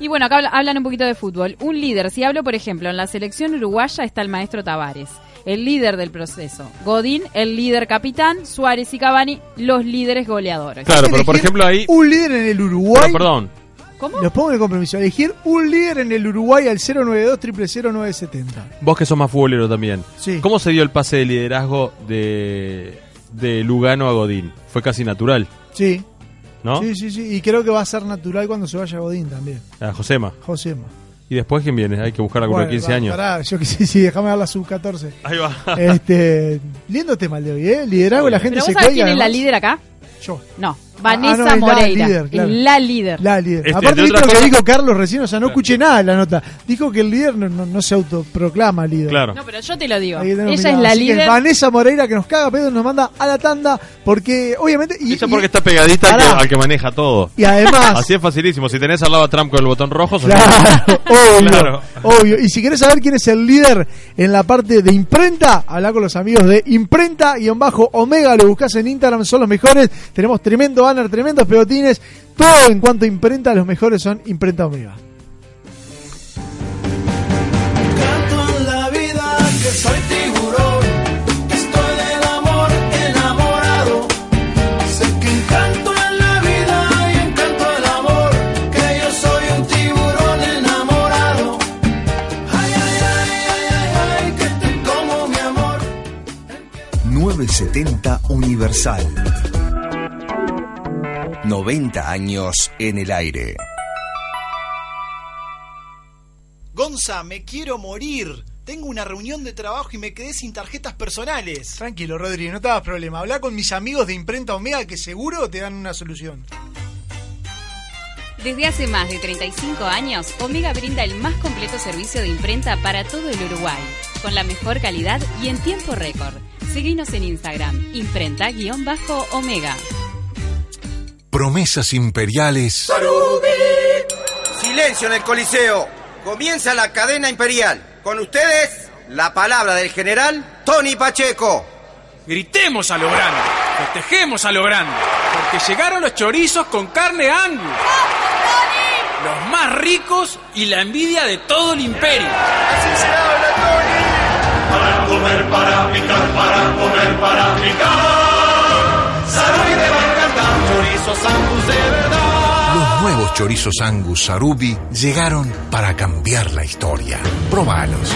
Y bueno, acá habla- hablan un poquito de fútbol. Un líder, si hablo, por ejemplo, en la selección uruguaya está el maestro Tavares, el líder del proceso. Godín, el líder capitán. Suárez y Cavani, los líderes goleadores. Claro, pero por ejemplo ahí... Un líder en el Uruguay. Pero, perdón. ¿Cómo? Los pongo en el compromiso. Elegir un líder en el Uruguay al 092 970 Vos que sos más futbolero también. Sí. ¿Cómo se dio el pase de liderazgo de, de Lugano a Godín? Fue casi natural, Sí. ¿No? Sí, sí, sí. Y creo que va a ser natural cuando se vaya Godín también. A Josema. Josema. ¿Y después quién viene? Hay que buscar a Bueno, 15 va- años. Pará, yo que sí, sí, déjame dar la sub-14. Ahí va. Este, lindo tema el de hoy, ¿eh? Liderazgo, la gente ¿Pero se vos sabés quién es la líder acá? Yo. No, Ah, Vanessa no, es la Moreira. líder, claro. Es la líder. La líder. Este, Aparte, de ¿viste lo que dijo Carlos recién? O sea, no escuché nada de la nota. Dijo que el líder no, no, no se autoproclama líder. Claro. No, pero yo te lo digo. Ella es la Así que líder. Vanessa Moreira, que nos caga pedo, nos manda a la tanda. Porque, obviamente. Y, Eso y- porque está pegadita al que, Pará. al que maneja todo. y además. Así es facilísimo. Si tenés al lado a Trump con el botón rojo, Claro, obvio, Claro. obvio. Y si querés saber quién es el líder en la parte de imprenta, habla con los amigos de imprenta y en bajo Omega, lo buscas en Instagram, son los mejores. Tenemos tremendo banner, tremendos pegotines. Todo en cuanto a imprenta, los mejores son imprenta Omega. Canto en la vida que soy tiburón, que estoy del amor enamorado. Sé que encanto en la vida y encanto el amor, que yo soy un tiburón enamorado. Ay, ay, ay, ay, ay, ay, que te como mi amor. 970 Universal. 90 años en el aire. Gonza, me quiero morir. Tengo una reunión de trabajo y me quedé sin tarjetas personales. Tranquilo, Rodri, no te hagas problema. Habla con mis amigos de imprenta Omega que seguro te dan una solución. Desde hace más de 35 años, Omega brinda el más completo servicio de imprenta para todo el Uruguay, con la mejor calidad y en tiempo récord. Seguinos en Instagram, imprenta-omega. Promesas imperiales Silencio en el Coliseo. Comienza la cadena imperial. Con ustedes, la palabra del general Tony Pacheco. Gritemos a lo grande, festejemos a lo grande, porque llegaron los chorizos con carne angus. Los más ricos y la envidia de todo el imperio. Así se habla, Tony. Para comer, para picar, para comer, para picar. Chorizos angus de verdad. Los nuevos chorizos Angus Sarubi llegaron para cambiar la historia. Probalos.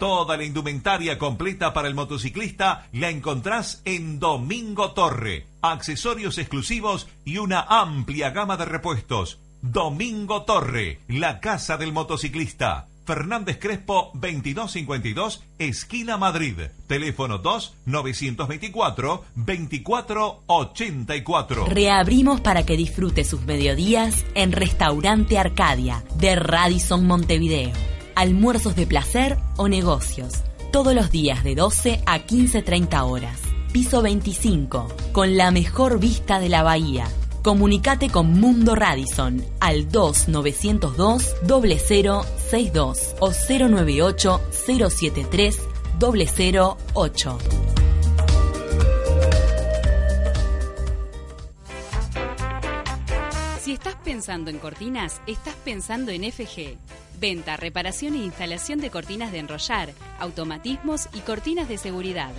Toda la indumentaria completa para el motociclista la encontrás en Domingo Torre. Accesorios exclusivos y una amplia gama de repuestos. Domingo Torre, la casa del motociclista. Fernández Crespo 2252, esquina Madrid. Teléfono 2 924 2484. Reabrimos para que disfrute sus mediodías en Restaurante Arcadia de Radisson Montevideo. Almuerzos de placer o negocios. Todos los días de 12 a 15.30 horas. Piso 25, con la mejor vista de la bahía. Comunicate con Mundo Radisson al 2902 0062 o 098 073 008. Si estás pensando en cortinas, estás pensando en FG. Venta, reparación e instalación de cortinas de enrollar, automatismos y cortinas de seguridad.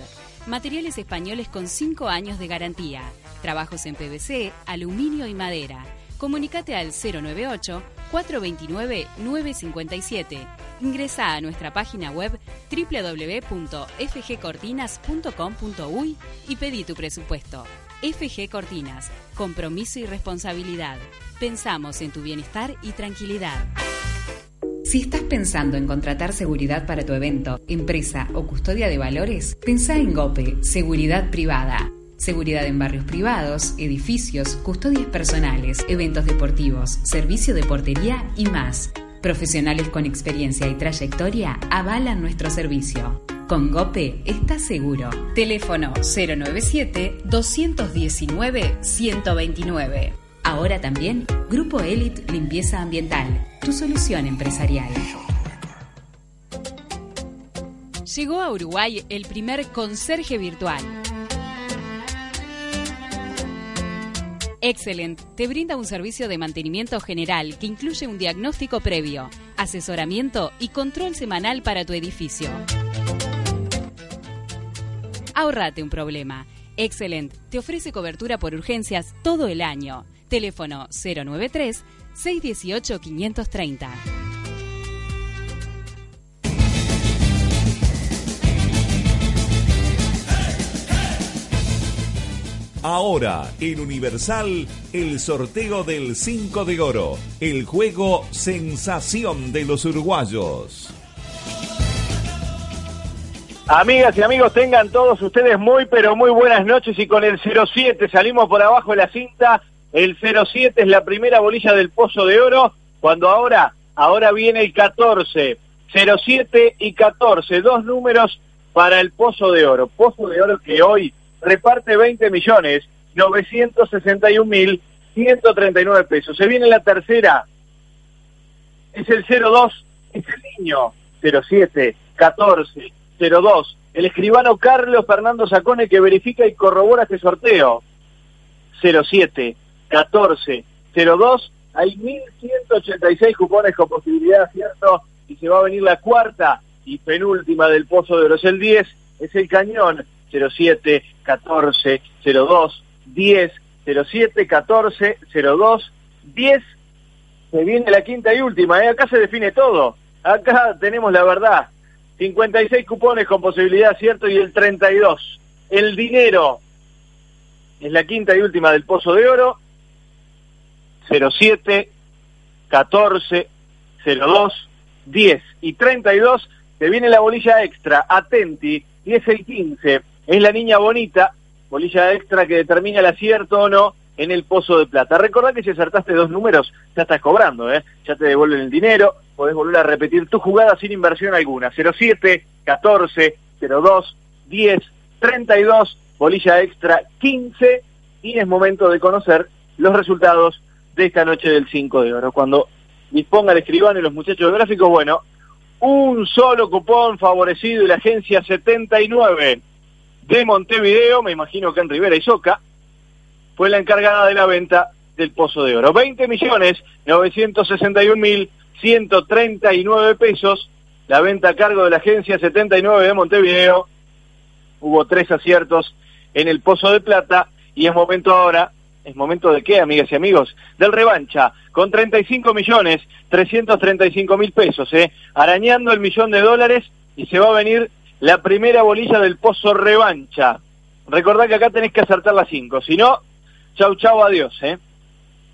Materiales españoles con 5 años de garantía. Trabajos en PVC, aluminio y madera. Comunicate al 098 429 957. Ingresa a nuestra página web www.fgcortinas.com.uy y pedí tu presupuesto. FG Cortinas, compromiso y responsabilidad. Pensamos en tu bienestar y tranquilidad. Si estás pensando en contratar seguridad para tu evento, empresa o custodia de valores, pensá en GOPE, Seguridad Privada. Seguridad en barrios privados, edificios, custodias personales, eventos deportivos, servicio de portería y más. Profesionales con experiencia y trayectoria avalan nuestro servicio. Con GOPE estás seguro. Teléfono 097-219-129. Ahora también Grupo Elite Limpieza Ambiental, tu solución empresarial. Llegó a Uruguay el primer conserje virtual. Excellent te brinda un servicio de mantenimiento general que incluye un diagnóstico previo, asesoramiento y control semanal para tu edificio. Ahorrate un problema. Excellent te ofrece cobertura por urgencias todo el año. Teléfono 093 618 530. Ahora, en Universal, el sorteo del 5 de oro, el juego sensación de los uruguayos. Amigas y amigos, tengan todos ustedes muy, pero muy buenas noches y con el 07 salimos por abajo de la cinta. El 07 es la primera bolilla del Pozo de Oro, cuando ahora, ahora viene el 14. 07 y 14, dos números para el Pozo de Oro. Pozo de Oro que hoy reparte 20 millones 961 mil 139 pesos. Se viene la tercera. Es el 02, es el niño. 07, 14, 02. El escribano Carlos Fernando Sacone que verifica y corrobora este sorteo. 07, 14, 02. Hay 1.186 cupones con posibilidad, ¿cierto? Y se va a venir la cuarta y penúltima del Pozo de Oro. Es el 10, es el cañón. 07, 14, 02, 10, 07, 14, 02, 10. Se viene la quinta y última, ¿eh? acá se define todo. Acá tenemos la verdad. 56 cupones con posibilidad, ¿cierto? Y el 32. El dinero es la quinta y última del Pozo de Oro. 07, 14, 02, 10 y 32. Se viene la bolilla extra. Atenti, 10 y 15 es la niña bonita, bolilla extra que determina el acierto o no en el pozo de plata. Recordá que si acertaste dos números, ya estás cobrando, ¿eh? ya te devuelven el dinero, podés volver a repetir tu jugada sin inversión alguna. 07, 14, 02, 10, 32, bolilla extra 15 y es momento de conocer los resultados de esta noche del 5 de oro. Cuando disponga el escribano y los muchachos gráficos, bueno, un solo cupón favorecido y la agencia 79 de Montevideo, me imagino que en Rivera y Soca, fue la encargada de la venta del Pozo de Oro. 20 millones 961 mil 139 pesos, la venta a cargo de la agencia 79 de Montevideo. Hubo tres aciertos en el Pozo de Plata y es momento ahora, es momento de qué, amigas y amigos, del revancha, con 35 millones 335 mil pesos, ¿eh? arañando el millón de dólares y se va a venir la primera bolilla del pozo revancha. Recordá que acá tenés que acertar las cinco, si no, chau chau, adiós. ¿eh?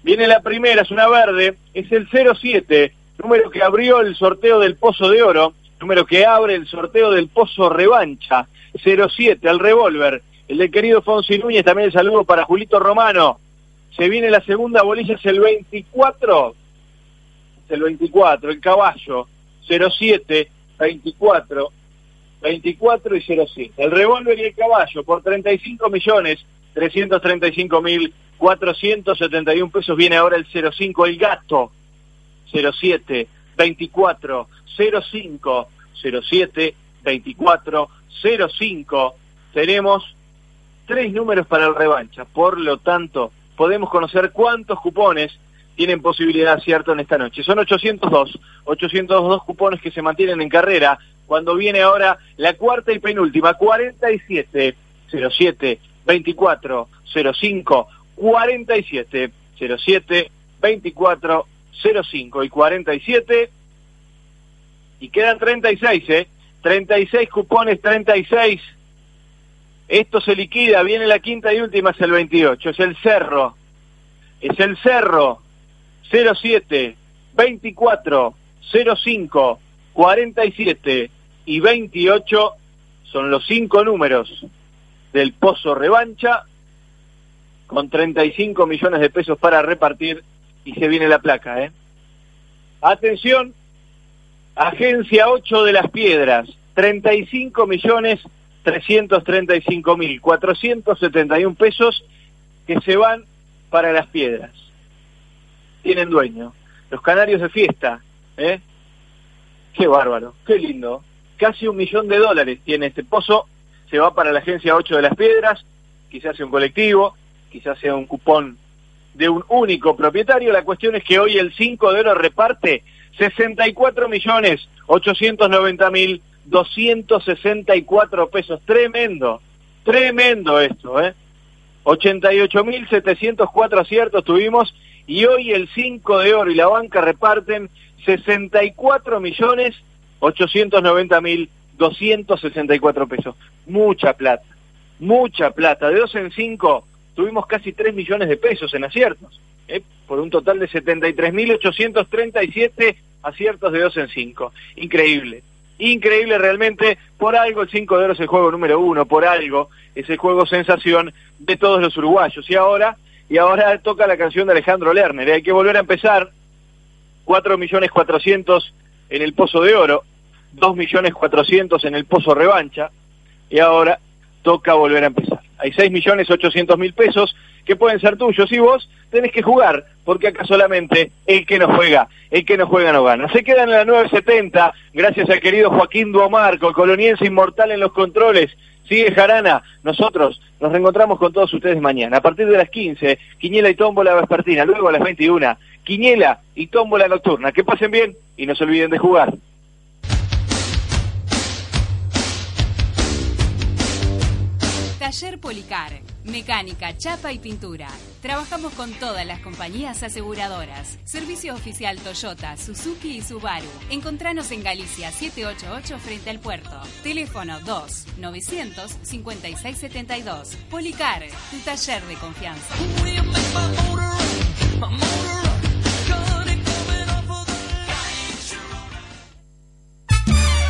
Viene la primera, es una verde, es el 07, número que abrió el sorteo del Pozo de Oro, número que abre el sorteo del Pozo Revancha, 07, al revólver. El del querido Fonsi Núñez, también el saludo para Julito Romano. Se viene la segunda bolilla, es el 24, es el 24, el caballo, 07, 24, 24 y 07. El revólver y el caballo por 35 millones 335 mil 471 pesos. Viene ahora el 05, el gato. 07, 24, 05, 07, 24, 05. Tenemos tres números para el revancha. Por lo tanto, podemos conocer cuántos cupones tienen posibilidad de acierto en esta noche. Son 802, 802 cupones que se mantienen en carrera. Cuando viene ahora la cuarta y penúltima, 47, 07, 24, 05, 47, 07, 24, 05 y 47. Y quedan 36, ¿eh? 36 cupones, 36. Esto se liquida, viene la quinta y última, es el 28, es el cerro. Es el cerro. 07, 24, 05, 47 y 28 son los cinco números del Pozo Revancha con 35 millones de pesos para repartir y se viene la placa, ¿eh? Atención, Agencia 8 de las Piedras, 35 millones 335 mil 471 pesos que se van para las piedras. Tienen dueño. Los canarios de fiesta, ¿eh? Qué bárbaro, qué lindo. Casi un millón de dólares tiene este pozo, se va para la Agencia 8 de las Piedras, quizás sea un colectivo, quizás sea un cupón de un único propietario. La cuestión es que hoy el 5 de oro reparte 64 millones 890 mil 264 pesos. Tremendo, tremendo esto, ¿eh? 88.704 aciertos tuvimos y hoy el 5 de oro y la banca reparten 64 millones 890 mil 264 pesos. Mucha plata, mucha plata. De dos en cinco tuvimos casi 3 millones de pesos en aciertos, ¿eh? por un total de 73.837 aciertos de dos en cinco. Increíble, increíble realmente. Por algo el 5 de oro es el juego número uno, por algo es el juego sensación de todos los uruguayos. Y ahora, y ahora toca la canción de Alejandro Lerner. ¿eh? Hay que volver a empezar. 4 millones 400 en el Pozo de Oro, 2 millones 400 en el Pozo Revancha, y ahora toca volver a empezar. Hay 6 millones 800 mil pesos que pueden ser tuyos y vos tenés que jugar, porque acá solamente el que no juega, el que no juega no gana. Se quedan en la 970, gracias al querido Joaquín Duomarco, el coloniense inmortal en los controles. Sigue Jarana, nosotros nos reencontramos con todos ustedes mañana. A partir de las 15, Quiñela y Tómbola Vespertina, luego a las 21, Quiñela y Tómbola Nocturna. Que pasen bien y no se olviden de jugar. Taller Policar, mecánica, chapa y pintura. Trabajamos con todas las compañías aseguradoras. Servicio oficial Toyota, Suzuki y Subaru. Encontranos en Galicia 788 frente al puerto. Teléfono 2 900 5672. Policar, tu taller de confianza.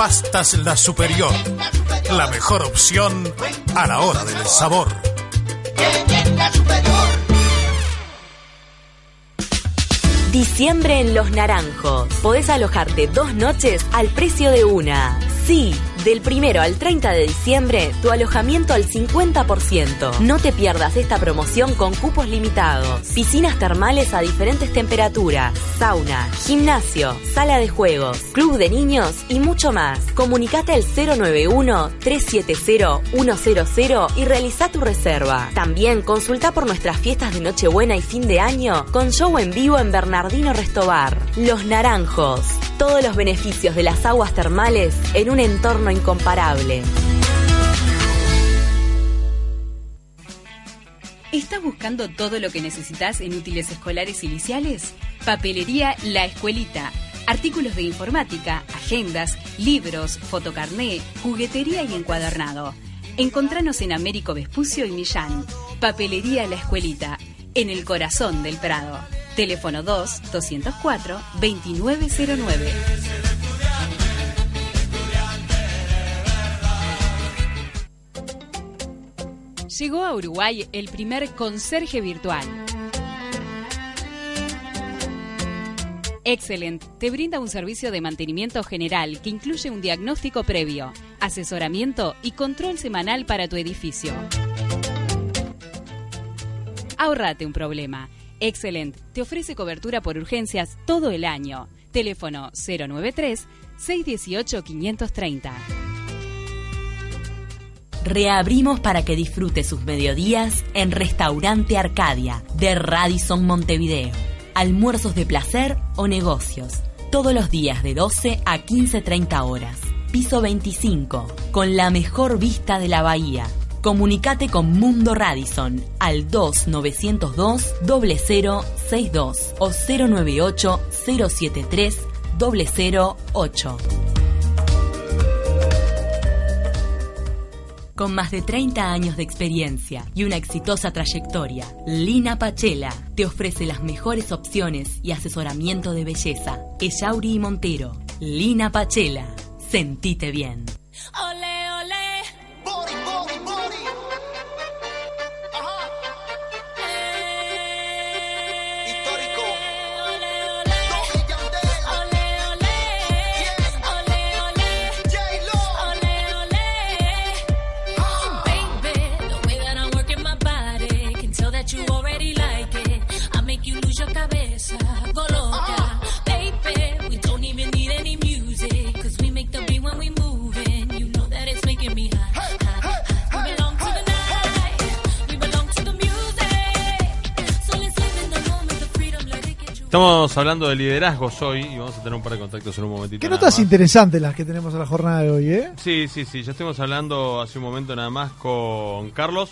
Pastas La Superior. La mejor opción a la hora del sabor. Diciembre en Los Naranjos. Podés alojarte dos noches al precio de una. Sí, del primero al 30 de diciembre, tu alojamiento al 50%. No te pierdas esta promoción con cupos limitados. Piscinas termales a diferentes temperaturas, sauna, gimnasio, sala de juegos, club de niños y mucho más. Comunicate al 091-370-100 y realiza tu reserva. También consulta por nuestras fiestas de Nochebuena y fin de año con show en vivo en Bernardino Restobar. Los Naranjos. Todos los beneficios de las aguas termales en un entorno incomparable. ¿Estás buscando todo lo que necesitas en útiles escolares y liciales? Papelería La Escuelita. Artículos de informática, agendas, libros, fotocarné, juguetería y encuadernado. Encontranos en Américo Vespucio y Millán. Papelería La Escuelita, en el corazón del Prado. Teléfono 2-204-2909. Llegó a Uruguay el primer conserje virtual. Excellent te brinda un servicio de mantenimiento general que incluye un diagnóstico previo, asesoramiento y control semanal para tu edificio. Ahorrate un problema. Excellent te ofrece cobertura por urgencias todo el año. Teléfono 093 618 530. Reabrimos para que disfrute sus mediodías en Restaurante Arcadia de Radisson Montevideo. Almuerzos de placer o negocios. Todos los días de 12 a 15.30 horas. Piso 25, con la mejor vista de la bahía. Comunicate con Mundo Radisson al 2902 0062 o 098 073 008. Con más de 30 años de experiencia y una exitosa trayectoria, Lina Pachela te ofrece las mejores opciones y asesoramiento de belleza. Ellauri y Montero. Lina Pachela. Sentite bien. Ole, Balls, body. Estamos hablando de liderazgos hoy y vamos a tener un par de contactos en un momentito. Qué notas interesantes las que tenemos en la jornada de hoy, ¿eh? Sí, sí, sí. Ya estuvimos hablando hace un momento nada más con Carlos.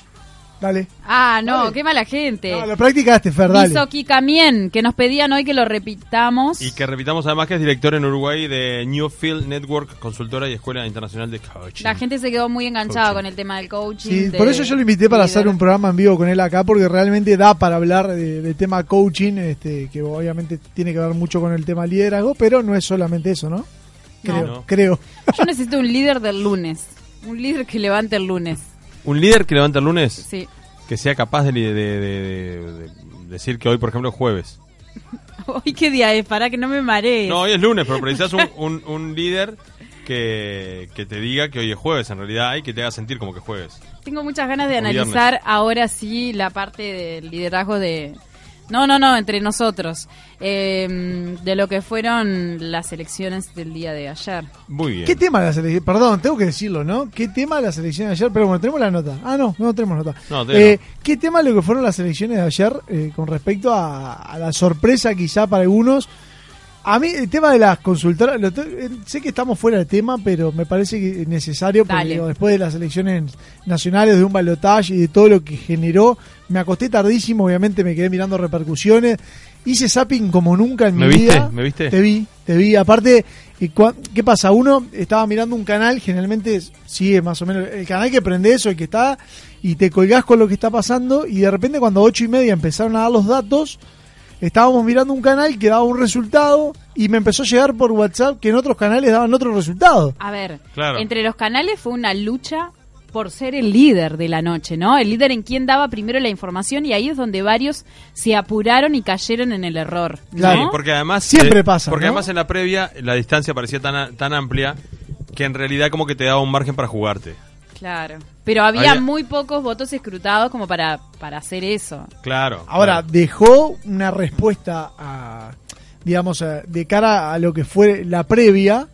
Dale. Ah, no, Dale. qué mala gente. No, lo practicaste, Fer, dale. Hizo Kikамien, que nos pedían hoy que lo repitamos. Y que repitamos además que es director en Uruguay de Newfield Network, consultora y escuela internacional de coaching. La gente se quedó muy enganchada con el tema del coaching. Sí, de- por eso yo lo invité para líder. hacer un programa en vivo con él acá, porque realmente da para hablar de- del tema coaching, este, que obviamente tiene que ver mucho con el tema liderazgo, pero no es solamente eso, ¿no? Creo, No. creo. Yo necesito un líder del lunes. Un líder que levante el lunes. Un líder que levanta el lunes, Sí. que sea capaz de, de- de- de- de decir que hoy, por ejemplo, es jueves. Hoy qué día es, para que no me marees. No, hoy es lunes, pero precisas un, un, un líder que, que te diga que hoy es jueves en realidad y que te haga sentir como que es jueves. Tengo muchas ganas de O analizar ahora sí la parte del liderazgo de... No, no, no, entre nosotros. Eh, de lo que fueron las elecciones del día de ayer. Muy bien. ¿Qué tema de la selección? Perdón, tengo que decirlo, ¿no? ¿Qué tema de la selección de ayer? Pero bueno, tenemos la nota. Ah, no, no tenemos nota. No, Eh, ¿Qué tema lo que fueron las elecciones de ayer eh, con respecto a, a la sorpresa quizá para algunos? A mí el tema de las consultoras, lo te- eh, sé que estamos fuera del tema, pero me parece que es necesario porque Dale. digo, después de las elecciones nacionales, de un balotaje y de todo lo que generó, me acosté tardísimo, obviamente me quedé mirando repercusiones, hice zapping como nunca en ¿Me mi viste? vida. ¿Me viste? Te vi, te vi. Aparte, y cua- ¿qué pasa? Uno estaba mirando un canal, generalmente sigue más o menos el canal que prende eso, el que está, y te colgás con lo que está pasando, y de repente cuando a ocho y media empezaron a dar los datos, estábamos mirando un canal que daba un resultado, y me empezó a llegar por WhatsApp que en otros canales daban otro resultado. A ver, Claro. entre los canales fue una lucha por ser el líder de la noche, ¿no? El líder en quien daba primero la información y ahí es donde varios se apuraron y cayeron en el error, ¿no? Sí, porque además Siempre eh, pasa, Porque ¿no? además en la previa la distancia parecía tan, a- tan amplia que en realidad como que te daba un margen para jugarte. Claro. Pero había Había- muy pocos votos escrutados como para, para hacer eso. Claro. Ahora, dejó una respuesta a, digamos, a- de cara a lo que fue la previa,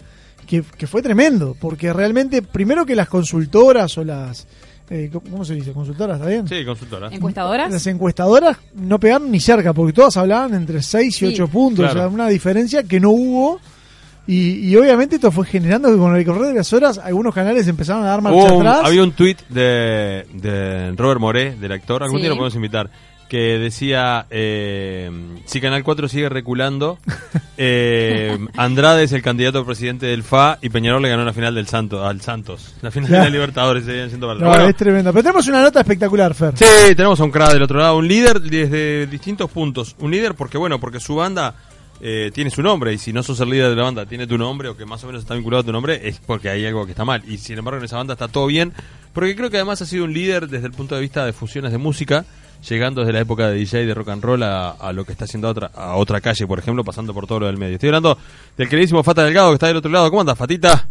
que, que fue tremendo, porque realmente, primero que las consultoras o las... eh, ¿Cómo se dice? ¿Consultoras? ¿Está bien? Sí, consultora. ¿Encuestadoras? Las encuestadoras no pegaron ni cerca, porque todas hablaban entre 6 y Sí. 8 puntos, Claro. o sea, una diferencia que no hubo. Y, y obviamente esto fue generando que con el correr de las horas algunos canales empezaron a dar marcha Hubo un- atrás. había un tuit de, de Robert Moré, del actor, algún Sí. día lo podemos invitar, que decía, eh, si Canal 4 sigue reculando, eh, Andrade es el candidato a presidente del FA y Peñarol le ganó la final del Santo, al Santos. La final Claro. de la Libertadores. para- No, Bueno, es tremendo. Pero tenemos una nota espectacular, Fer. Sí, tenemos a un crack del otro lado, un líder desde distintos puntos. Un líder porque, bueno, porque su banda eh, tiene su nombre y si no sos el líder de la banda, tiene tu nombre o que más o menos está vinculado a tu nombre, es porque hay algo que está mal. Y sin embargo en esa banda está todo bien, porque creo que además ha sido un líder desde el punto de vista de fusiones de música, llegando desde la época de DJ de rock and roll a, a lo que está haciendo a otra, a otra calle, por ejemplo, pasando por todo lo del medio. Estoy hablando del queridísimo Fata Delgado que está del otro lado. ¿Cómo andas, Fatita?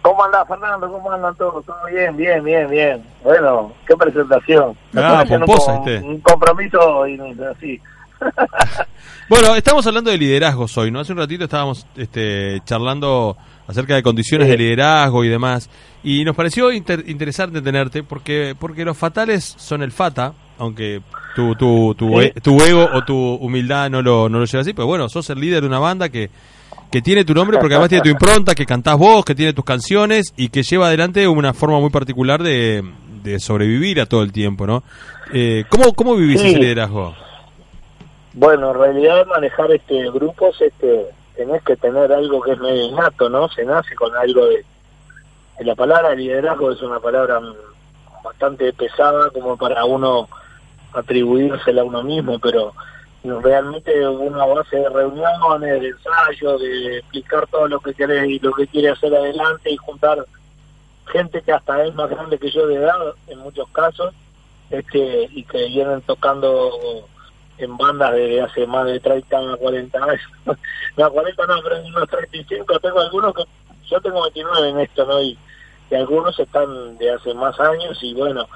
¿Cómo andás, Fernando? ¿Cómo andan todos? ¿Todo bien? Bien, bien, bien. Bueno, qué presentación. Me Ah, un pomposa, ¿viste? Un compromiso y así. Bueno, estamos hablando de liderazgos hoy, ¿no? Hace un ratito estábamos este, charlando acerca de condiciones de liderazgo y demás. Y nos pareció inter- interesante tenerte porque, porque los fatales son el fata, aunque tu, tu, tu, e- tu ego o tu humildad no lo, no lo lleva así, pero bueno, sos el líder de una banda que, que tiene tu nombre porque además tiene tu impronta, que cantás vos, que tiene tus canciones y que lleva adelante una forma muy particular de, de sobrevivir a todo el tiempo, ¿no? Eh, ¿cómo, ¿Cómo vivís Sí. ese liderazgo? Bueno, en realidad manejar este grupos, este, tenés que tener algo que es medio innato, ¿no? Se nace con algo de, la palabra liderazgo es una palabra mm, bastante pesada como para uno atribuírsela a uno mismo, pero realmente una base de reuniones, de ensayos, de explicar todo lo que quiere y lo que quiere hacer adelante y juntar gente que hasta es más grande que yo de edad en muchos casos, este y que vienen tocando en bandas desde hace más de 30, 40 años. no, 40 no, pero unos 35 tengo algunos que yo tengo 29 en esto, ¿no? Y, y algunos están de hace más años y bueno,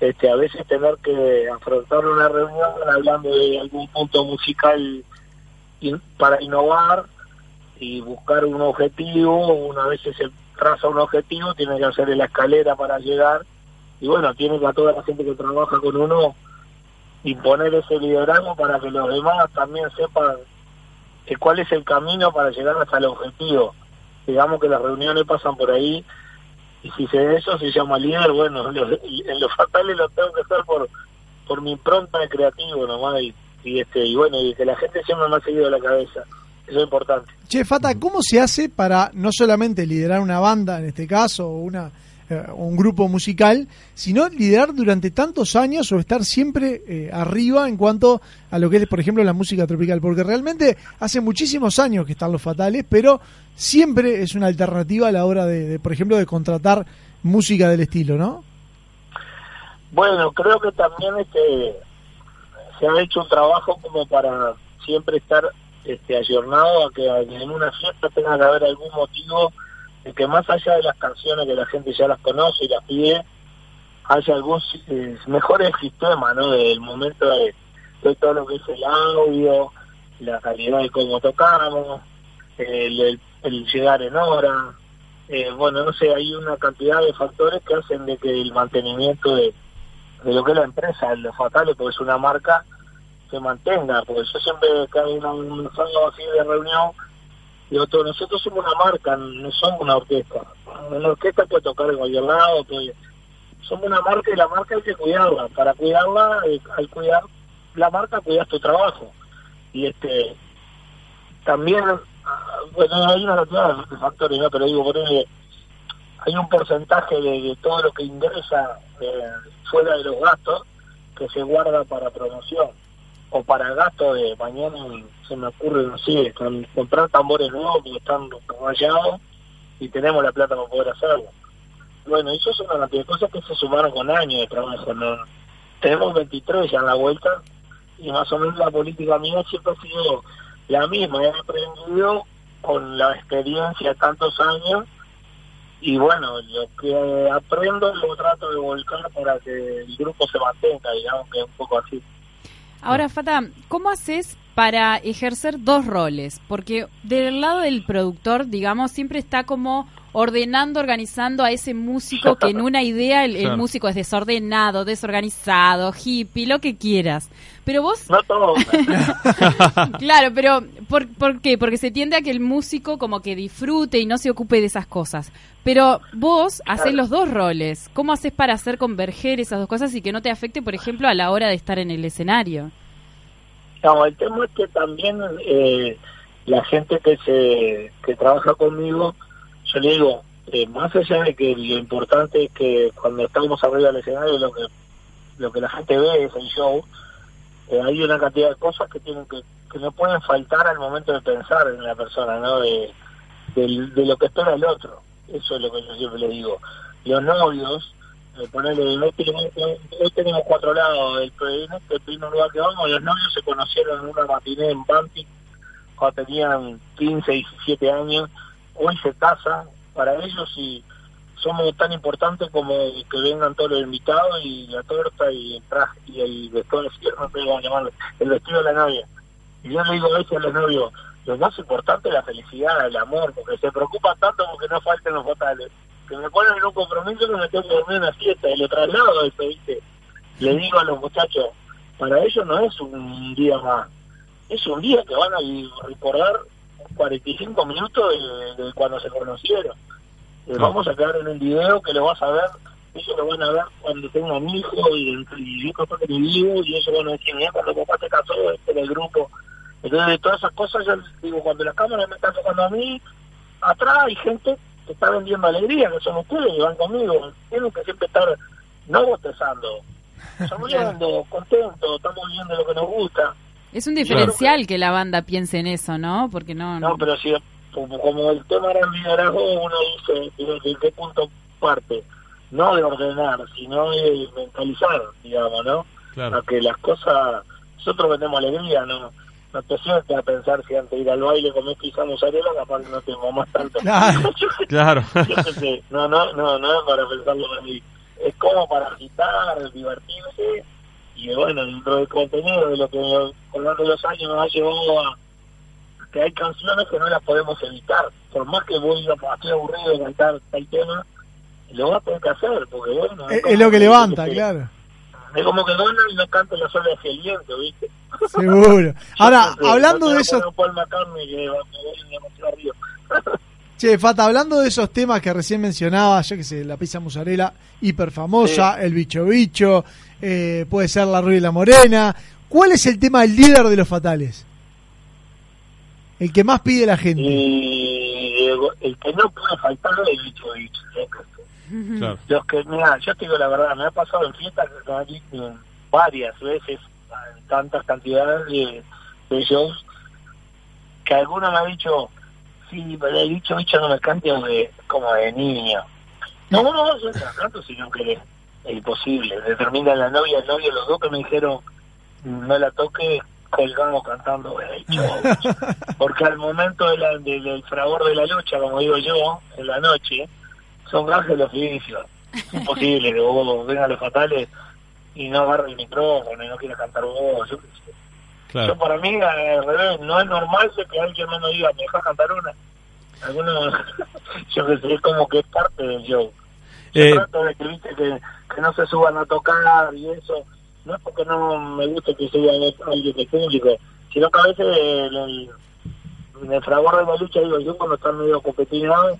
este a veces tener que afrontar una reunión hablando de algún punto musical in- para innovar y buscar un objetivo, una vez se traza un objetivo, tiene que hacer la escalera para llegar y bueno, tiene que a toda la gente que trabaja con uno imponer ese liderazgo para que los demás también sepan que cuál es el camino para llegar hasta el objetivo. Digamos que las reuniones pasan por ahí y si se eso se llama líder, bueno, lo- en los fatales lo tengo que hacer por por mi impronta de creativo nomás y, y este y bueno, y que la gente siempre me ha seguido la cabeza. Eso es importante. Che, Fata, ¿cómo se hace para no solamente liderar una banda, en este caso, o una, eh, un grupo musical, sino liderar durante tantos años o estar siempre eh, arriba en cuanto a lo que es, por ejemplo, la música tropical? Porque realmente hace muchísimos años que están los fatales, pero siempre es una alternativa a la hora de, de, por ejemplo, de contratar música del estilo, ¿no? Bueno, creo que también este se ha hecho un trabajo como para siempre estar este ayornado a que en una fiesta tenga que haber algún motivo que más allá de las canciones que la gente ya las conoce y las pide, haya algún eh, mejor el sistema, ¿no? Del momento de, todo lo que es el audio, la calidad de cómo tocamos, el, llegar en hora, eh, bueno, no sé, hay una cantidad de factores que hacen de que el mantenimiento de, de lo que es la empresa, los fatales, porque es una marca, se mantenga, porque yo siempre que hay una- un así de reunión, digo, todo, nosotros somos una marca, no somos una orquesta. Una orquesta puede tocar en cualquier lado, puede- somos una marca y la marca hay que cuidarla. Para cuidarla, eh, al cuidar la marca, cuidas tu trabajo. Y este también, ah, bueno, hay una cantidad de factores, ¿no? pero digo, por ejemplo, hay un porcentaje de, de todo lo que ingresa eh, fuera de los gastos que se guarda para promoción o para gasto de mañana se me ocurre no sé con- comprar tambores nuevos que están rayados y tenemos la plata para poder hacerlo bueno eso es una cantidad de cosas que se sumaron con años de trabajo ¿no? tenemos 23 ya en la vuelta y más o menos la política mía siempre ha sido la misma he aprendido con la experiencia tantos años y bueno, lo que aprendo lo trato de volcar para que el grupo se mantenga, digamos que es un poco así. Ahora, Fata, ¿cómo haces para ejercer dos roles? Porque del lado del productor, digamos, siempre está como ordenando, organizando a ese músico que en una idea el, músico es desordenado, desorganizado, hippie, lo que quieras. Pero vos... No todo. Claro, pero ¿por, ¿por qué? Porque se tiende a que el músico como que disfrute y no se ocupe de esas cosas. Pero vos haces los dos roles. ¿Cómo haces para hacer converger esas dos cosas y que no te afecte, por ejemplo, a la hora de estar en el escenario? No, el tema es que también eh, la gente que se que trabaja conmigo, yo le digo, eh, más allá de que lo importante es que cuando estamos arriba del escenario lo que lo que la gente ve es el show, eh, hay una cantidad de cosas que tienen que que no pueden faltar al momento de pensar en la persona, ¿no? De, de lo que espera el otro. Eso es lo que yo siempre le digo. Los novios, eh, ponele, hoy tenemos, cuatro lados, el, en este primer lugar que vamos, los novios se conocieron en una matiné en Banti cuando tenían 15, 17 años, hoy se casan, para ellos y somos tan importantes como que vengan todos los invitados y la torta y el traje y el vestido el vestido de la novia. Y yo le digo a veces a los novios, lo más importante es la felicidad, el amor, porque se preocupan tanto porque no falten los fatales. Que me ponen en un compromiso que me tengo que dormir en una fiesta y lo traslado eso, ¿viste? Le digo a los muchachos, para ellos no es un día más, es un día que van a recordar 45 minutos de, de cuando se conocieron. Eh, Vamos a quedar en un video que lo vas a ver, ellos lo van a ver cuando tengan hijo y, y yo capaz que ni vivo y ellos van a decir, mira, cuando papá te casó, este era el grupo. Entonces, de todas esas cosas, yo digo, cuando la cámara me está tocando a mí, atrás hay gente que está vendiendo alegría, que son ustedes, y van conmigo. Tienen que siempre estar, no bostezando, sonriendo, contentos, estamos viendo lo que nos gusta. Es un diferencial que la banda piense en eso, ¿no? Porque no... No, pero si como, como el tema era el liderazgo, uno dice, ¿de de qué punto parte? No de ordenar, sino de mentalizar, digamos, ¿no? Claro. A que las cosas, nosotros vendemos alegría, ¿no? No te sientes a pensar si antes de ir al baile comés pizza mozzarella, capaz que no te más tanto. Claro. No, no, no, no es para pensarlo así. Es como para agitar, divertirse, y bueno, dentro del contenido de lo que con lo largo de los años nos ha llevado a que hay canciones que no las podemos evitar. Por más que vos digas, "Ah, estoy aburrido de cantar tal tema, lo vas a tener que hacer, porque bueno... Es, lo que levanta, que- claro. Es como que gana y no canta la sola hacia el viento, ¿viste? Seguro. Ahora, Yo, hablando no de eso, che, Fata, hablando de esos temas que recién mencionaba, yo que sé, la pizza mozzarella hiper famosa, el bicho bicho, eh, puede ser la rubia y la morena. ¿Cuál es el tema del líder de los fatales? El que más pide la gente. Y el, el que no puede faltar es el bicho bicho. ¿eh? Claro. Los que, mira, yo te digo la verdad, me ha pasado en fiestas dicho varias veces, tantas cantidades de, de shows, que alguno me ha dicho, sí, pero el bicho bicho no me cante de, como de niño. No, no, no, yo no canto, sino que es, imposible. Determina la novia, el novio, los dos que me dijeron, no la toque, colgamos cantando bicho. Porque al momento de la- de- del fragor de la lucha, como digo yo, en la noche, son gajes los oficios. Es imposible que vos vengan los fatales y no agarre el micrófono y no quieras cantar vos. Yo. Claro. Yo para mí, al revés, no es normal que alguien me no diga, me dejas cantar una. Algunos, yo que sé, es como que es parte del show. Yo Eh, trato de que, viste, que, que no se suban a tocar y eso. No es porque no me guste que suba alguien de público, sino que a veces el, el- en el fragor de la lucha, digo yo, cuando están medio competinados,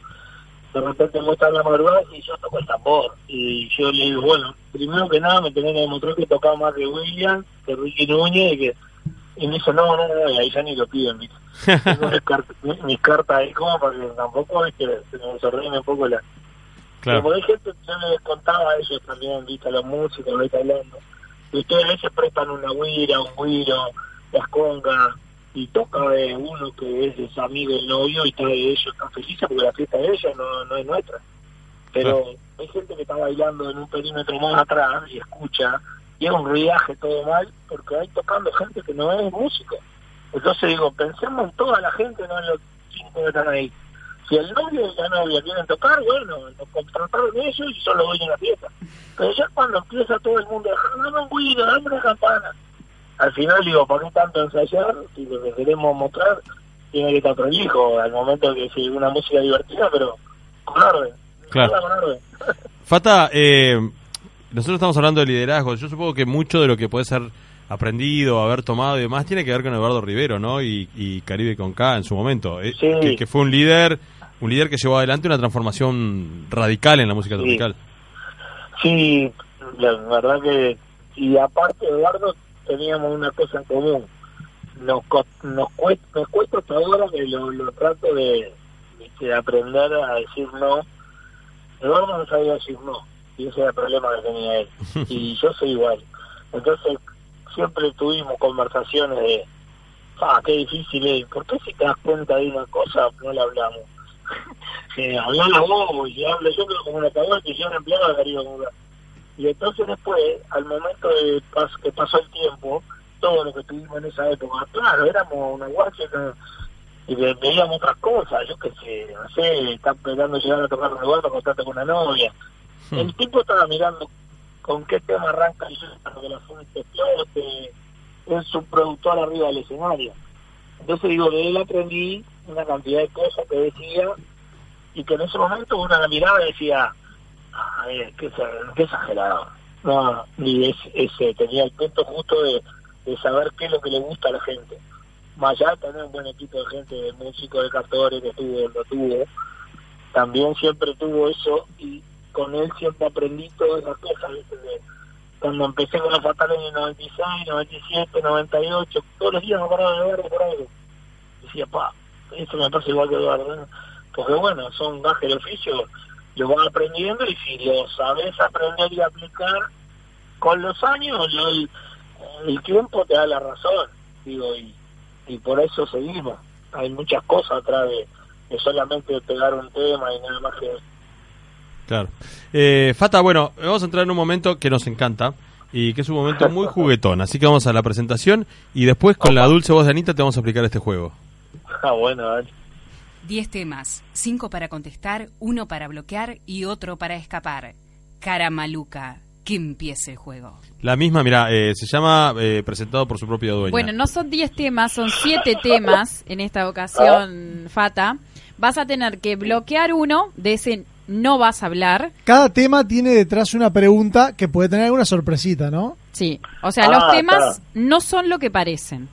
de repente muestran la madrugada y yo toco el tambor. Y yo le digo, bueno, primero que nada me tenés que demostrar que tocaba más que William, que Ricky Núñez, y que... Y me dice, no, no, no, y ahí ya ni lo piden, ¿viste? Tengo mis, cartas, mis- mis cartas ahí como para que tampoco, ¿viste? Se me desordene un poco la... Claro. Como hay gente, yo les contaba a ellos también, ¿viste? A los músicos, ahorita hablando. Y ustedes a veces prestan una guira, un guiro, las congas, y toca de uno que es, amigo del novio y está de ellos, están felices porque la fiesta de ellos no, no es nuestra. Pero hay gente que está bailando en un perímetro más atrás y escucha, y es un ruidaje todo mal, porque hay tocando gente que no es músico. Entonces digo, pensemos en toda la gente, no en los cinco que están ahí. Si el novio y la novia quieren tocar, bueno, nos contrataron ellos y solo voy en la fiesta. Pero ya cuando empieza todo el mundo, dame un guido, dame una campana. Al final digo, ¿por qué tanto ensayar? Si lo que queremos mostrar tiene que estar prolijo al momento que sea una música divertida, pero con orden. Claro. Con orden. Fata, eh, nosotros estamos hablando de liderazgo. Yo supongo que mucho de lo que puede ser aprendido, haber tomado y demás, tiene que ver con Eduardo Rivero, ¿no? Y, y Caribe con K en su momento. Eh, Sí. que, que fue un líder, un líder que llevó adelante una transformación radical en la música Sí. tropical. Sí, la verdad que... Y aparte, Eduardo, teníamos una cosa en común. Nos, nos, cuesta, nos cuesta hasta ahora que lo, lo trato de, de aprender a decir no. Eduardo no sabía decir no. Y ese era el problema que tenía él. y yo soy igual. Entonces, siempre tuvimos conversaciones de, ah, qué difícil es, ¿por qué si te das cuenta de una cosa no la hablamos? eh, hablala vos, y hablo yo pero como una cagada que yo era empleado de Caribe Comunidad. Y entonces después, al momento de pas- que pasó el tiempo, todo lo que tuvimos en esa época, claro, éramos una guardia y ve- veíamos otras cosas, yo qué sé, no sé, están esperando llegar a tocar un lugar para contarte con una novia. El tipo estaba mirando con qué tema arranca el para que la explote, es su productor arriba del escenario. Entonces digo, de él aprendí una cantidad de cosas que decía y que en ese momento miraba y decía, a ver, qué, exa- qué exagerado. No, y es, ese tenía el punto justo de, saber qué es lo que le gusta a la gente. Más allá un buen equipo de gente, de músicos, de cantores que tuvo, lo tuvo, también siempre tuvo eso y con él siempre aprendí todas esas cosas. De- cuando empecé con los fatales en el 96, 97, 98, todos los días me acordaba de Eduardo por algo. Decía, pa, eso me pasa igual que Eduardo. ¿no? Porque bueno, son gajes de oficio, lo vas aprendiendo y si lo sabes aprender y aplicar con los años, el, el tiempo te da la razón. Digo, y, y por eso seguimos. Hay muchas cosas atrás de, de solamente pegar un tema y nada más que Claro. Eh, Fata, bueno, vamos a entrar en un momento que nos encanta y que es un momento muy juguetón. Así que vamos a la presentación y después con la dulce voz de Anita te vamos a explicar este juego. Ah, bueno, dale. 10 temas, 5 para contestar, uno para bloquear y otro para escapar. Cara maluca, que empiece el juego. La misma, mira, eh, se llama eh, presentado por su propia dueña. Bueno, no son 10 temas, son 7 temas en esta ocasión, Fata. Vas a tener que bloquear uno, de ese no vas a hablar. Cada tema tiene detrás una pregunta que puede tener alguna sorpresita, ¿no? Sí, o sea, Ah, los temas claro. no son lo que parecen.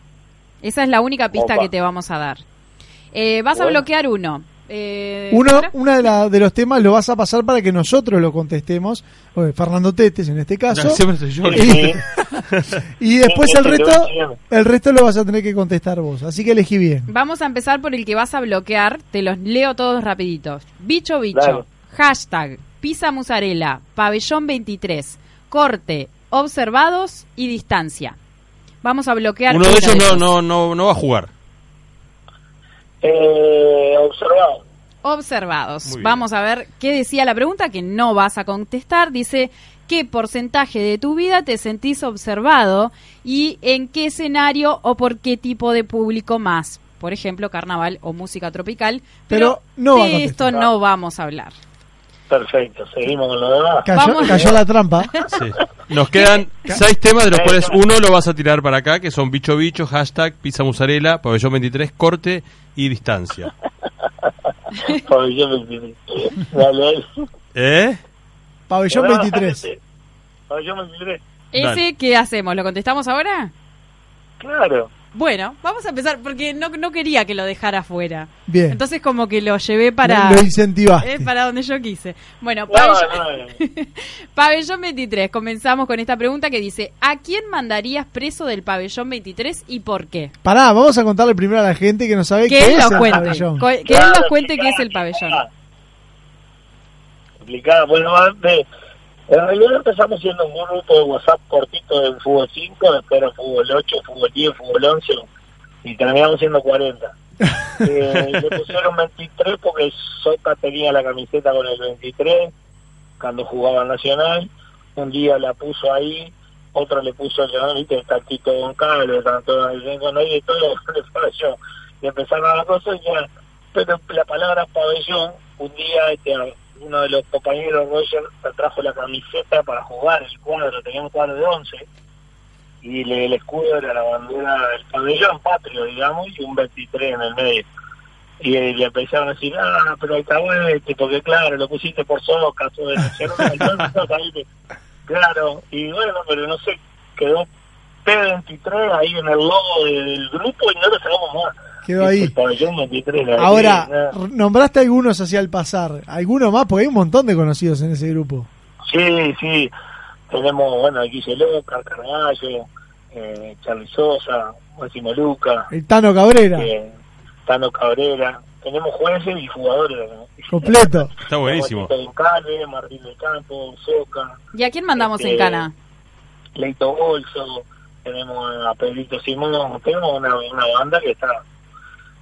Esa es la única pista Opa. que te vamos a dar. Eh, vas a bloquear uno. Eh, Uno, una de, la- de los temas lo vas a pasar para que nosotros lo contestemos. Fernando Tetes en este caso. Siempre soy yo. Y, y después el resto, el resto lo vas a tener que contestar vos. Así que elegí bien. Vamos a empezar por el que vas a bloquear. Te los leo todos rapiditos. Bicho, bicho. Dale. Hashtag, pizza musarela, pabellón 23, corte, observados y distancia. Vamos a bloquear. Uno de ellos no, no, no, no va a jugar. Eh, observado. Observados. Bien. Vamos a ver qué decía la pregunta que no vas a contestar. Dice, ¿qué porcentaje de tu vida te sentís observado y en qué escenario o por qué tipo de público más? Por ejemplo, carnaval o música tropical. Pero no de esto no vamos a hablar. Perfecto, seguimos con lo demás. Cayó, la trampa. Sí. Nos quedan seis temas, de los cuales uno lo vas a tirar para acá, que son bicho bicho, hashtag, pizza musarela, pabellón 23, corte y distancia. Pabellón 23. Dale, dale. ¿Eh? Pabellón 23. Pabellón 23. ¿Ese qué hacemos? ¿Lo contestamos ahora? Claro. Bueno, vamos a empezar porque no, no quería que lo dejara fuera. Bien. Entonces como que lo llevé para... Lo- lo incentivaste. Eh, para donde yo quise. Bueno, No, pabellón, no, pabellón 23. Comenzamos con esta pregunta que dice, ¿a quién mandarías preso del pabellón 23 y por qué? Pará, vamos a contarle primero a la gente que no sabe Que qué él es nos el cuente. pabellón. Que él nos cuente qué es el pabellón. complicada. Bueno, antes, en realidad empezamos siendo un grupo de WhatsApp cortito de fútbol 5, después era fútbol 8, fútbol 10, fútbol 11 y terminamos siendo 40. Eh, le pusieron 23 porque Soca tenía la camiseta con el 23 cuando jugaba Nacional. Un día la puso ahí, otro le puso el viste, está Tito Goncalves, tanto con ahí y todo, le pareció. Y empezaron las cosas ya. Pero la palabra pabellón, un día este, uno de los compañeros, Roger, trajo la camiseta para jugar el cuadro, tenía un cuadro de 11 y el escudo era la bandera del pabellón patrio, digamos, y un 23 en el medio. Y eh, le empezaron a decir, ah, pero alcahuete, porque claro, lo pusiste por soca, todo eso. Claro, y bueno, pero no sé, quedó P23 ahí en el logo del grupo y no lo sacamos más. Quedó ahí. El pabellón 23, la Ahora, nombraste algunos hacia el pasar. ¿Alguno más? Porque hay un montón de conocidos en ese grupo. Sí, sí. Tenemos, bueno, Guille Loca, Carnavallo, eh, Charly Sosa, Máximo Luca, El Tano Cabrera. eh, Tano Cabrera. Tenemos jueces y jugadores. ¿no? Completo. Está buenísimo. Martín del Campo, Soca, ¿Y a quién mandamos en Este, cana? Leito Bolso, tenemos a Pedrito Simón, tenemos una, una banda que está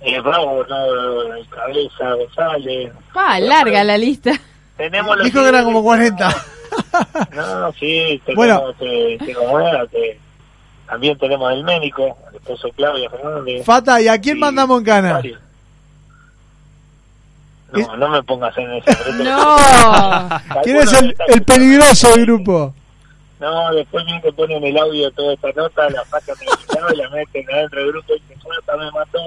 eh, bravo, ¿no? El Cabeza, González. Pa, larga la lista. Tenemos los Dijo que eran como 40. No, sí, tenemos, Bueno. como era, que también tenemos el médico, el esposo Claudia Fernández. Fata, ¿y a quién mandamos en cana? varios. No, no me pongas en ese. No. ¿Quién es el, el peligroso del grupo? No, después que ponen el audio de toda esta nota, la sacan del lado y la meten adentro del grupo y dicen, "Fata, me mató.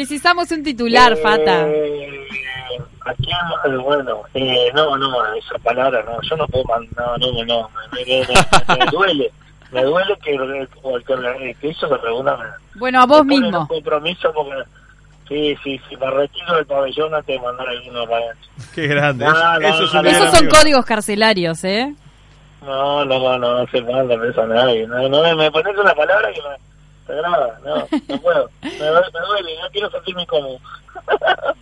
Precisamos un titular, Eh, Fata. ¿A quién más? Eh, Bueno, eh, no, no, esa palabra no, yo no puedo mandar, no, no, no, me, me- me- me duele, me duele que, que, que eso se reúna. me- Bueno, a vos me mismo. un compromiso porque, sí, sí, sí, me retiro del pabellón antes de mandar alguno para adentro. Qué grande. No, Eso- no, eso es no, no, Esos son amigo. códigos carcelarios, ¿eh? No, no, no, no, no se manda eso a nadie. No, no, me- me pones una palabra que me, me agrada. No, no puedo. Me, duele, me duele, no quiero sentirme incómodo.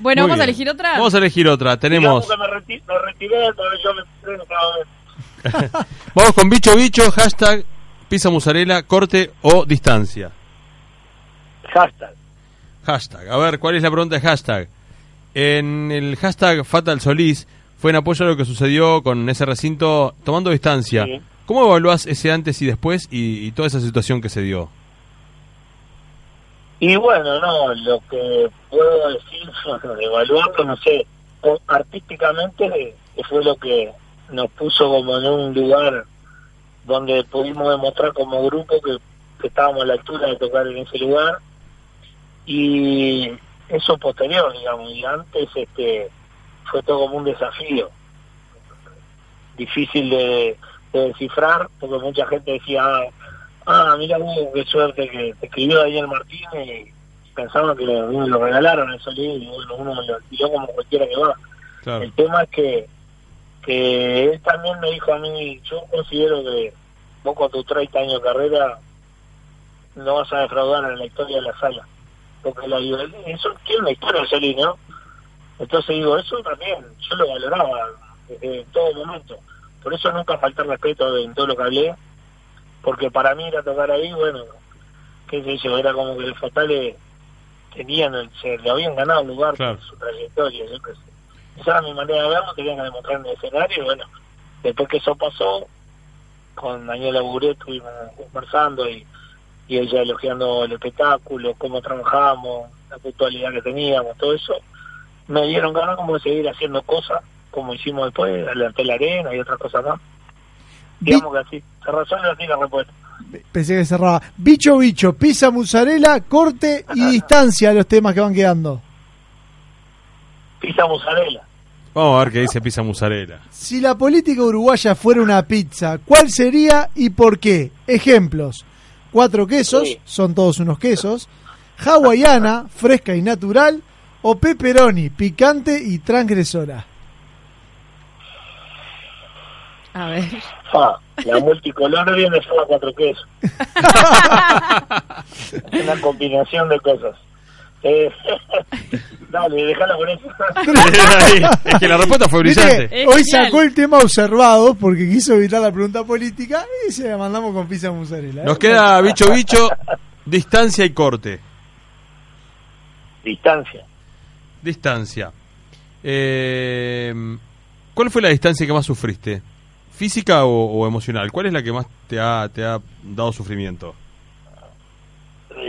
Bueno, Muy vamos a elegir otra. Vamos a elegir otra. Tenemos. Digamos que me, reti- me retiré del pabellón 23 cada vez. Vamos con bicho bicho, hashtag pizza mozzarella, corte o distancia. Hashtag. Hashtag. A ver, ¿cuál es la pregunta de hashtag? En el hashtag Fatal Solís fue en apoyo a lo que sucedió con ese recinto tomando distancia. Sí. ¿Cómo evaluás ese antes y después y, toda esa situación que se dio? Y bueno, no, lo que puedo decir, evaluarlo, no sé, artísticamente fue lo que nos puso como en un lugar donde pudimos demostrar como grupo que, que estábamos a la altura de tocar en ese lugar y eso posterior, digamos, y antes este fue todo como un desafío difícil de, de descifrar porque mucha gente decía ah, mira qué suerte que te escribió Daniel Martínez y pensaban que lo, lo regalaron el solín y bueno, uno lo tiró como cualquiera que va. El tema es que, que él también me dijo a mí, yo considero que vos con tus 30 años de carrera no vas a defraudar en la historia de la sala. Porque la eso tiene una historia el solín, ¿no? Entonces digo, eso también, yo lo valoraba en todo momento. Por eso nunca falté al respeto en todo lo que hablé, porque para mí ir a tocar ahí, bueno, qué sé yo, era como que los fatales tenían, se le habían ganado el lugar por su trayectoria, yo qué sé. Esa era mi manera de verlo, tenían que demostrar en el escenario, y bueno, después que eso pasó, con Daniela Buret estuvimos conversando y, y ella elogiando el espectáculo, cómo trabajamos, la puntualidad que teníamos, todo eso, me dieron ganas como de seguir haciendo cosas, como hicimos después, adelanté la arena y otras cosas más. Digamos que así, se resuelve así la respuesta. Pensé que cerraba. Bicho bicho, pizza mozzarella, corte y distancia los temas que van quedando. Pizza mozzarella. Vamos a ver qué dice pizza mozzarella. Si la política uruguaya fuera una pizza, ¿cuál sería y por qué? Ejemplos. Cuatro quesos, son todos unos quesos. Hawaiana, fresca y natural. O pepperoni, picante y transgresora. A ver. Ah, la multicolor viene solo a cuatro quesos. Una combinación de cosas. Eh, dale, déjala con eso. es que la respuesta fue brillante. Hoy sacó el tema observado porque quiso evitar la pregunta política y se la mandamos con pizza mozzarella. ¿eh? Nos queda bicho bicho, distancia y corte. Distancia. Distancia. Eh, ¿Cuál fue la distancia que más sufriste? ¿Física o, o emocional? ¿Cuál es la que más te ha, te ha dado sufrimiento?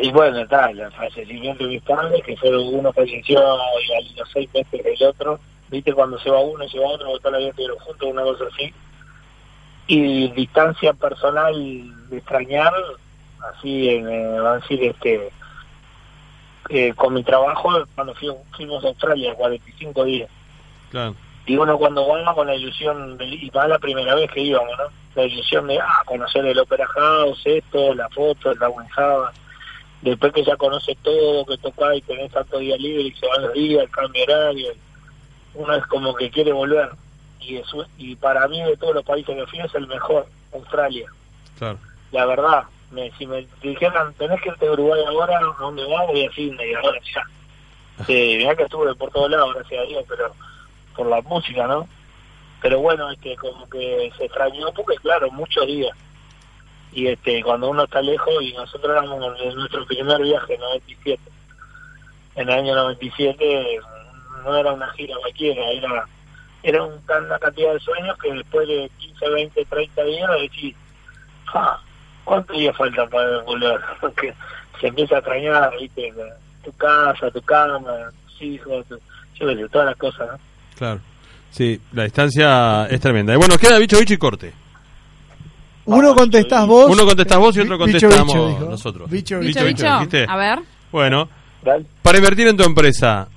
Y bueno, está, el fallecimiento de mis padres, que fueron uno falleció y a los seis meses el otro. Viste, cuando se va uno se va otro, porque toda la vida estuvieron juntos, una cosa así. Y distancia personal de extrañar, así, en, eh, van a decir, este, eh, con mi trabajo cuando fui- fuimos a Australia, 45 días. Claro. Y uno cuando va con la ilusión, de, y va la primera vez que íbamos, ¿no? La ilusión de, ah, conocer el Opera House, esto, la foto, el Darwin Java. Después que ya conoce todo, que toca y tenés tanto día libre y se van los días, el cambio horario. Uno es como que quiere volver. Y, eso, y para mí de todos los países que fui es el mejor, Australia. Claro. La verdad, me, si me dijeran, tenés que irte a Uruguay ahora, ¿a dónde vas? Voy a Sydney, ahora ya. Sí, mirá que estuve por todos lados, gracias a Dios, pero por la música, ¿no? Pero bueno, este, como que se extrañó porque, claro, muchos días. Y este, cuando uno está lejos, y nosotros éramos en nuestro primer viaje, en 97. En el año 97 no era una gira cualquiera, era era una cantidad de sueños que después de 15, 20, 30 días decís, ah, ¿cuántos días faltan para volver? Porque se empieza a extrañar, ¿viste? Tu casa, tu cama, tus hijos, tu- yo qué sé, todas las cosas, ¿no? Claro. Sí, la distancia es tremenda. Y bueno, queda bicho, bicho y corte. Uno contestás vos. Uno contestás vos y otro contestamos bicho, nosotros. Bicho, Bicho, bicho. ¿dijiste? A ver. Bueno, para invertir en tu empresa,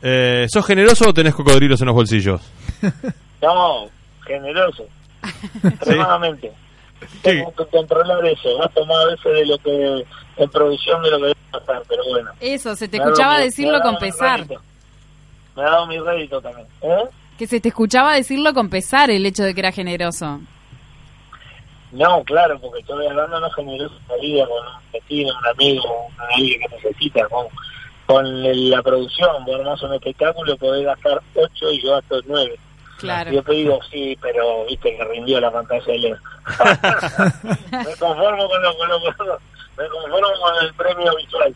eh, ¿sos generoso o tenés cocodrilos en los bolsillos? No, generoso, extremadamente. Tengo que controlar eso, gasto más a veces de lo que, en provisión de lo que debe pasar, pero bueno. Eso, se te escuchaba decirlo con pesar. Me ha dado mi rédito también. ¿Eh? Que se te escuchaba decirlo con pesar el hecho de que era generoso. No, claro, porque estoy hablando no generoso vida con un vecino, un amigo, alguien que necesita, con, con el- la producción, vos armás un espectáculo, podés gastar 8 y yo gasto 9. Claro. Yo te digo, sí, pero viste que rindió la pantalla de LED. me conformo con lo, con lo- con lo- me conformo con el premio visual.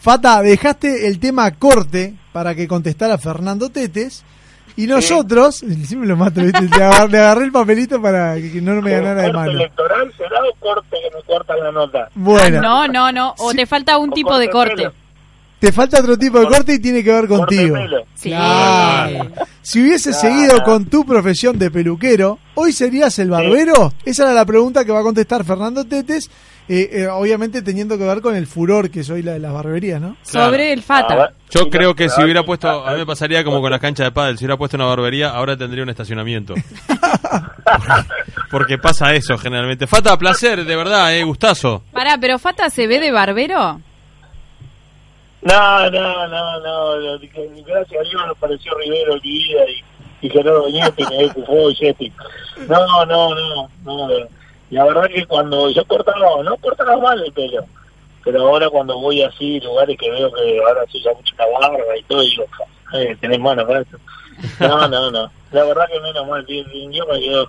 Fata, dejaste el tema corte para que contestara Fernando Tetes. Y nosotros, siempre lo mato, ¿viste? le, agarré, le agarré el papelito para que, no me ganara de ¿Corte mano. electoral será o corte que me corta la nota? Bueno, No, no, no. O te falta un tipo de corte. te falta otro tipo de corte y tiene que ver contigo. Sí. Claro. Si hubieses seguido con tu profesión de peluquero, ¿hoy serías el barbero? Esa era la pregunta que va a contestar Fernando Tetes, eh, eh, obviamente teniendo que ver con el furor que soy la de las barberías, ¿no? Sobre el Fata. Yo creo que si hubiera puesto, a mí me pasaría como con las canchas de pádel, si hubiera puesto una barbería, ahora tendría un estacionamiento. Porque pasa eso generalmente. Fata, placer, de verdad, eh, gustazo. Pará, pero Fata se ve de barbero. No, no, no, no, gracias a Dios nos pareció Rivero el vida y, y Gerardo Doñete y y Yeti. No, no, no, no. La verdad que cuando yo cortaba, no cortaba mal el pelo, pero ahora cuando voy así, lugares que veo que ahora se usa mucho la barba y todo, digo, eh, tenés mano para esto. No, no, no. La verdad que menos mal, bien, bien, yo me quedo.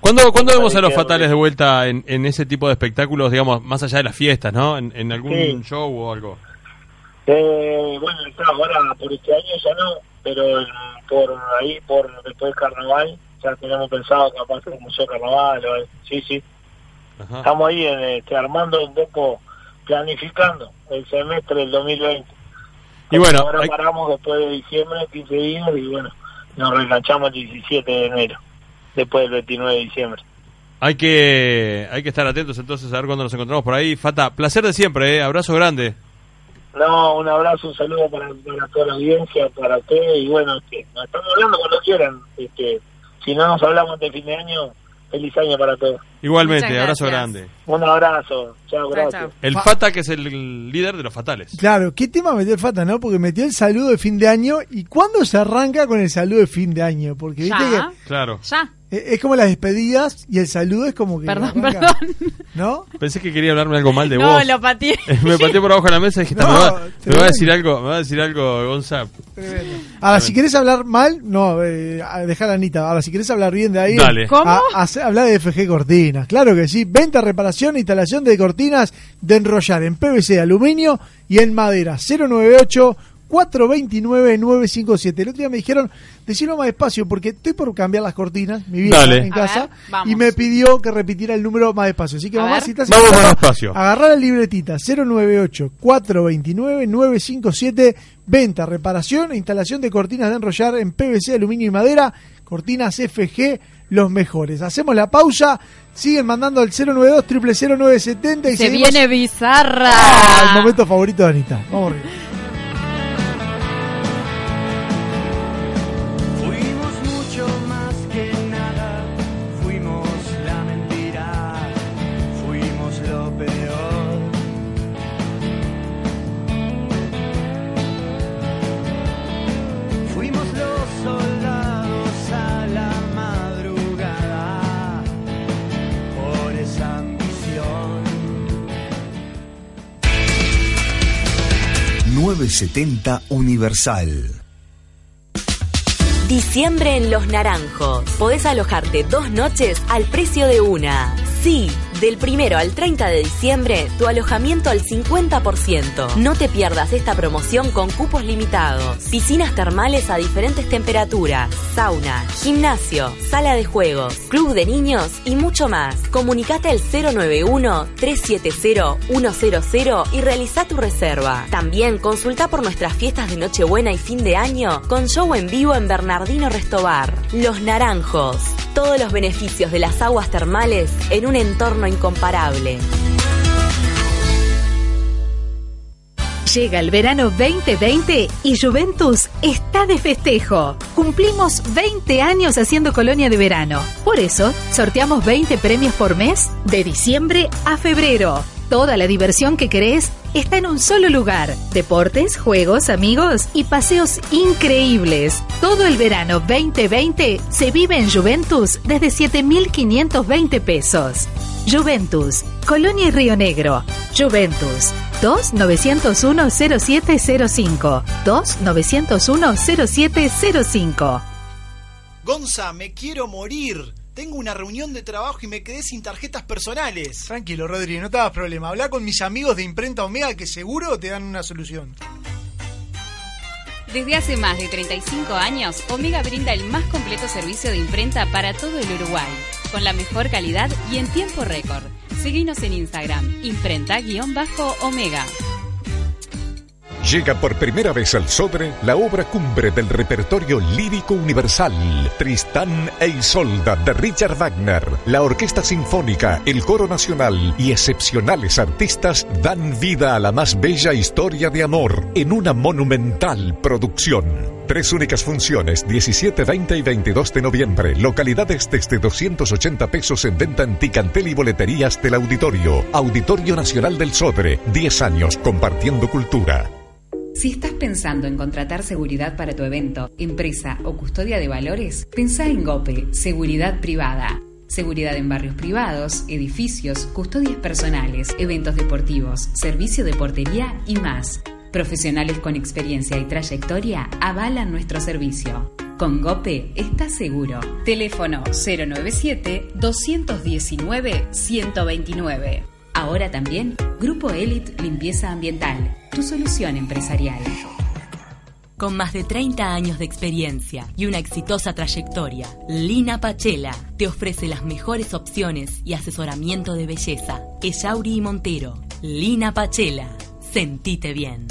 ¿Cuándo, ¿cuándo vemos a los fatales de vuelta en, en ese tipo de espectáculos, digamos, más allá de las fiestas, ¿no? En, en algún Sí. show o algo. Eh, bueno, está, ahora por este año ya no, pero por ahí, por después del carnaval, ya tenemos pensado capaz un museo carnaval, o, sí, sí. Ajá. Estamos ahí en, este, armando un poco, planificando el semestre del 2020. Y bueno, ahora hay- paramos después de diciembre, 15 días, y bueno, nos reenganchamos el 17 de enero, después del 29 de diciembre. Hay que, hay que estar atentos entonces a ver cuándo nos encontramos por ahí. Fata, placer de siempre, eh. Abrazo grande. No, un abrazo, un saludo para, para toda la audiencia, para ustedes, y bueno, este, nos estamos hablando cuando quieran. Este, si no nos hablamos de fin de año, feliz año para todos. Igualmente, abrazo grande. Un abrazo, chao, gracias. El Fata, que es el líder de los fatales. Claro, ¿qué tema metió el Fata, no? Porque metió el saludo de fin de año. ¿Y cuándo se arranca con el saludo de fin de año? Porque viste Ya. Claro. Ya. Eh, es como las despedidas y el saludo es como que. Perdón, arranca, perdón. ¿No? Pensé que quería hablarme algo mal de No, vos. lo pateé. me pateé por abajo de la mesa y dije, No, me, va, me va a decir algo, me va a decir algo, Gonza. Ahora, si querés hablar mal, no, eh, dejar a Anita. Ahora, si querés hablar bien de ahí, Dale. ¿Cómo? a- habla de FG Cortinas. Claro que sí. Venta, reparación, instalación de cortinas de enrollar en PVC, aluminio y en madera. 098 429 957. El otro día me dijeron, decirlo más despacio porque estoy por cambiar las cortinas, mi vida Dale. en casa, ver, y me pidió que repitiera el número más despacio. Así que A mamá, ver. si estás Vamos más despacio. Agarrar la libretita 098 429 957 Venta, reparación e instalación de cortinas de enrollar en PVC, aluminio y madera. Cortinas FG, los mejores. Hacemos la pausa, siguen mandando al 092 0970 y Se seguimos- viene bizarra. Ah, el momento favorito de Anita. Vamos arriba. 970 Universal. Diciembre en Los Naranjos. Podés alojarte dos noches al precio de una. Sí, del primero al 30 de diciembre, tu alojamiento al 50%. No te pierdas esta promoción con cupos limitados. Piscinas termales a diferentes temperaturas, sauna, gimnasio, sala de juegos, club de niños y mucho más. Comunicate al 091-370-100 y realiza tu reserva. También consulta por nuestras fiestas de Nochebuena y fin de año con show en vivo en Bernardino Restobar. Los Naranjos. Todos los beneficios de las aguas termales en un entorno incomparable. Llega el verano 2020 y Juventus está de festejo. Cumplimos 20 años haciendo colonia de verano. Por eso, sorteamos 20 premios por mes de diciembre a febrero. Toda la diversión que querés está en un solo lugar. Deportes, juegos, amigos y paseos increíbles. Todo el verano 2020 se vive en Juventus desde 7.520 pesos. Juventus, Colonia y Río Negro. Juventus, 2-901-0705. 2-901-0705. Gonza, me quiero morir. Tengo una reunión de trabajo y me quedé sin tarjetas personales. Tranquilo, Rodri, no te hagas problema. Habla con mis amigos de Imprenta Omega que seguro te dan una solución. Desde hace más de 35 años, Omega brinda el más completo servicio de imprenta para todo el Uruguay, con la mejor calidad y en tiempo récord. Seguinos en Instagram, imprenta-omega. Llega por primera vez al Sodre la obra cumbre del repertorio lírico universal, Tristán e Isolda de Richard Wagner. La Orquesta Sinfónica, el Coro Nacional y excepcionales artistas dan vida a la más bella historia de amor en una monumental producción. Tres únicas funciones, 17, 20 y 22 de noviembre. Localidades desde 280 pesos en venta en Ticantel y boleterías del auditorio. Auditorio Nacional del Sodre. 10 años compartiendo cultura. Si estás pensando en contratar seguridad para tu evento, empresa o custodia de valores, pensá en GOPE, Seguridad Privada. Seguridad en barrios privados, edificios, custodias personales, eventos deportivos, servicio de portería y más. Profesionales con experiencia y trayectoria avalan nuestro servicio. Con GOPE estás seguro. Teléfono 097-219-129. Ahora también Grupo Elite Limpieza Ambiental, tu solución empresarial. Con más de 30 años de experiencia y una exitosa trayectoria, Lina Pachela te ofrece las mejores opciones y asesoramiento de belleza. Echauri y Montero. Lina Pachela. Sentite bien.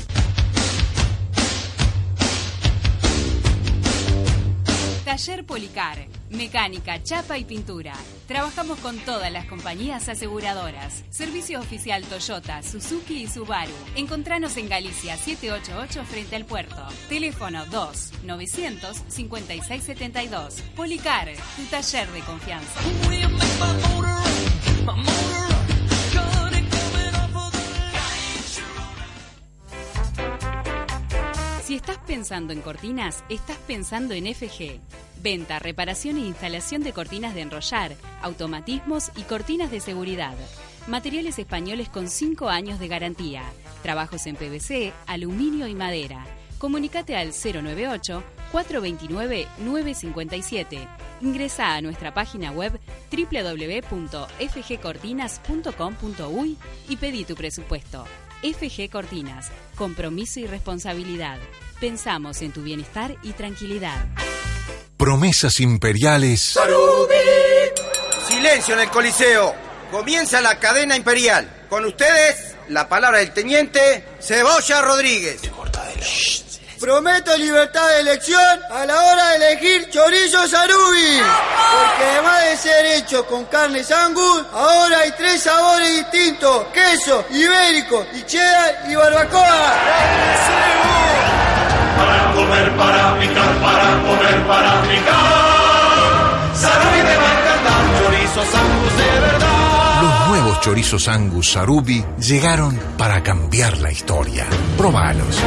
Taller Policar, mecánica, chapa y pintura. Trabajamos con todas las compañías aseguradoras. Servicio oficial Toyota, Suzuki y Subaru. Encontranos en Galicia 788 frente al puerto. Teléfono 2 900 5672. Policar, tu taller de confianza. Si estás pensando en cortinas, estás pensando en FG. Venta, reparación e instalación de cortinas de enrollar, automatismos y cortinas de seguridad. Materiales españoles con 5 años de garantía. Trabajos en PVC, aluminio y madera. Comunicate al 098-429-957. Ingresa a nuestra página web www.fgcortinas.com.uy y pedí tu presupuesto. FG Cortinas, compromiso y responsabilidad. Pensamos en tu bienestar y tranquilidad. Promesas imperiales. Silencio en el Coliseo. Comienza la cadena imperial. Con ustedes, la palabra del teniente Cebolla Rodríguez. Prometo libertad de elección a la hora de elegir chorizo sarubi. Porque además de ser hecho con carne angus, ahora hay tres sabores distintos. Queso, ibérico, y cheddar y barbacoa. Para comer, para picar, para comer, para picar. Sarubi te va a encantar, chorizos angus de verdad. Los nuevos chorizos Angus Sarubi llegaron para cambiar la historia. Probalos.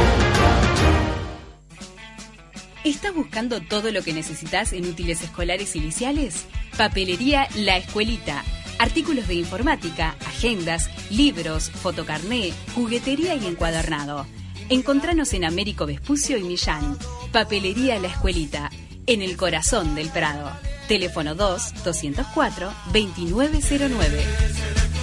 ¿Estás buscando todo lo que necesitas en útiles escolares y liciales? Papelería La Escuelita. Artículos de informática, agendas, libros, fotocarné, juguetería y encuadernado. Encontranos en Américo Vespucio y Millán. Papelería La Escuelita, en el corazón del Prado. Teléfono 2-204-2909.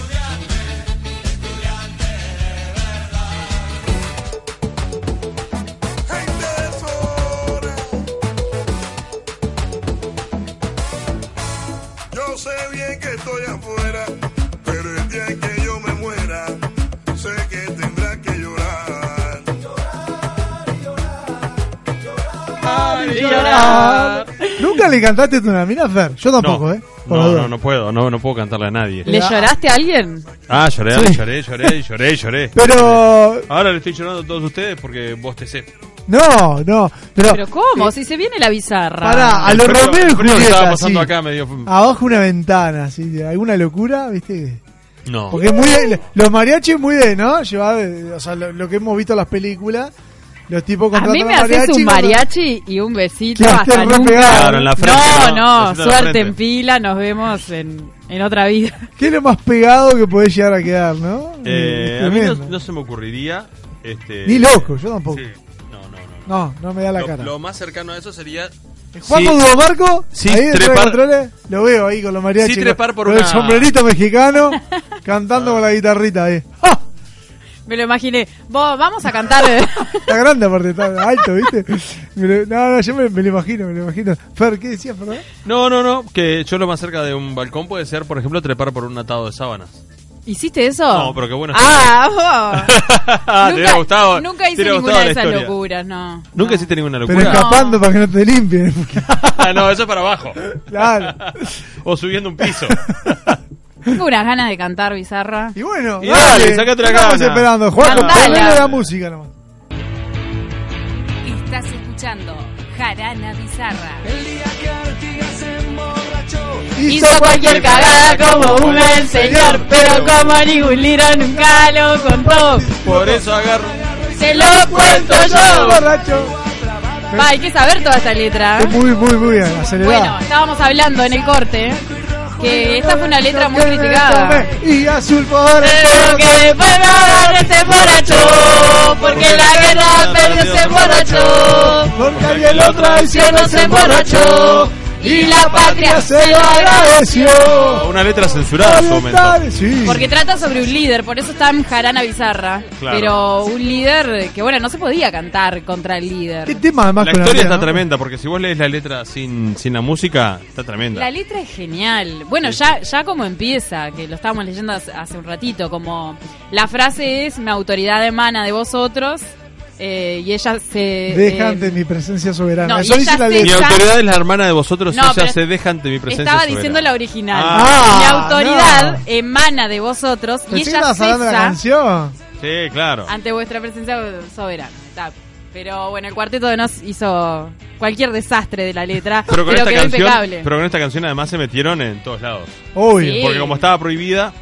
Llorar. ¿Nunca le cantaste tú una mina, Fer? Yo tampoco, no, ¿eh? Por No, no, no puedo, no, no puedo cantarle a nadie. ¿Le lloraste a alguien? Ah, lloré, Sí. lloré, lloré, lloré, lloré. Pero- Ahora le estoy llorando a todos ustedes porque vos te sé. No, no. Pero, ¿Pero cómo? Si se viene la bizarra. Pará, a los Romeo y Julieta. estaba pasando sí. acá me dio- Abajo una ventana, así, de alguna locura, ¿viste? No. Porque es muy de- los mariachis muy de, ¿no? Llevar, eh, o sea, lo, lo que hemos visto en las películas, los tipos A mí me haces un cuando- mariachi y un besito hasta nunca. pegado. Claro, en la frente, no, ¿no? no, suerte en pila, nos vemos en, en otra vida. ¿Qué es lo más pegado que podés llegar a quedar, no? Eh, a mí no, no se me ocurriría. Este, Ni loco, yo tampoco. Sí. No, no me da la Lo, cara. lo más cercano a eso sería. Juan sí, Hugo Marco, Sí, ahí trepar- controles, lo veo ahí con los mariachis. Sí, trepar por con una- el sombrerito mexicano, cantando con la guitarrita ahí. ¡Ah! Me lo imaginé. Vos, vamos a cantar. Está grande aparte, está alto, ¿viste? Me lo- no, no, yo me, me lo imagino, me lo imagino. Fer, ¿qué decías, perdón? No, no, no. Que yo lo más cerca de un balcón puede ser, por ejemplo, trepar por un atado de sábanas. ¿Hiciste eso? No, pero qué bueno. Ah, vos. Te hubiera gustado. Nunca hice ninguna de esas locuras, no. Nunca hiciste ninguna Pero locura. escapando para que no te limpien. Ah, no, eso es para abajo. Claro. o subiendo un piso. Tengo unas ganas de cantar, bizarra. Y bueno, Y dale, sacate la ¿qué estamos gana. esperando? Juan, ponele la música nomás. Estás escuchando Jarana Bizarra. Hizo cualquier cagada como una el señor, pero como ningún liro nunca lo contó. Por eso agarro. Se lo cuento yo. Borracho. Va, hay que saber toda esta letra. Es muy, muy, muy acelerada. Bueno, estábamos hablando en el corte que esta fue una letra muy criticada. Y azul por Pero que agarre este borracho, porque la guerra perdió ese borracho, Porque alguien lo traicionó, se emborrachó, y la patria se lo agradeció. Una letra censurada en su momento. Sí. Porque trata sobre un líder, por eso está en Jarana Bizarra. Claro. Pero un líder que, bueno, no se podía cantar contra el líder. ¿Qué tema además La con historia vida, está no? tremenda, porque si vos lees la letra sin, sin la música, está tremenda. La letra es genial. Bueno, ya, ya como empieza, que lo estábamos leyendo hace, hace un ratito, como la frase es, mi autoridad emana de vosotros, eh, y ella se... Deja eh, ante mi presencia soberana. no, Eso dice la se- Mi letra. autoridad es la hermana de vosotros, No, ella pero se deja ante mi presencia. Estaba soberana. diciendo la original. Ah, mi autoridad no. emana de vosotros y Pensé ella estabas hablando de la cesa canción. Sí, claro. ante vuestra presencia soberana. Está. Pero bueno, el cuarteto de Nos hizo cualquier desastre de la letra, Pero pero, con esta quedó canción, impecable. pero con esta canción además se metieron en todos lados. Sí. Porque como estaba prohibida,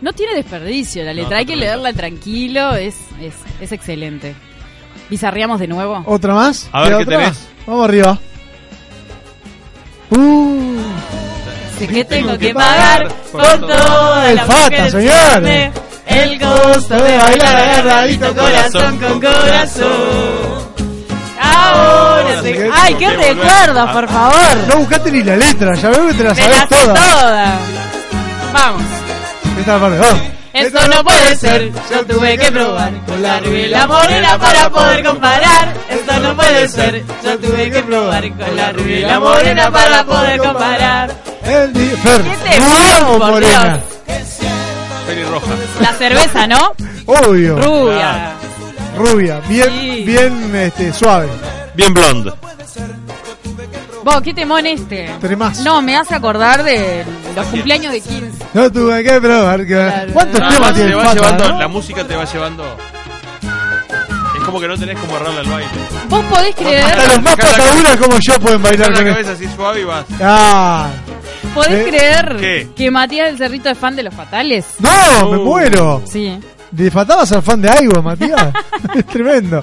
No tiene desperdicio la letra, No, hay que leerla tranquilo, es, es, es excelente. ¿Bizarriamos de nuevo? ¿Otra más? A ver ¿Queda qué otra? tenés. Vamos arriba. Uh, Sé que tengo que pagar por toda El la Fata, encima El gusto de bailar agarradito corazón con corazón. Ahora sé... ¡Ay, qué recuerdos, por favor! no buscaste ni la letra, ya veo que te la sabes la toda. toda. Vamos. Esta parte, vamos. Esto no puede ser, yo tuve que probar con la rubia morena para poder comparar. Esto no puede ser, yo tuve que probar con la rubia morena para poder comparar. El Fer, ¿Qué te rubia fue, o por morena. pelirroja. La cerveza, ¿no? Obvio. Rubia. Rubia, bien, bien este, suave. Bien blonde. Vos, qué temón este. Tremazo. No, me hace acordar de los cumpleaños de 15. No tuve que probar que... ¿Cuántos Ah, temas te tiene el va Fata, llevando, no? La música te va llevando. Es como que no tenés como errarle al baile. Vos podés creer, Hasta los más pataduras como yo pueden bailar la con cabeza así suave y vas. Ah, podés ¿Eh? creer ¿Qué? que Matías del Cerrito es fan de los fatales. no, me muero. Sí. ¿De Fatabas al fan de Aigo, Matías? es tremendo.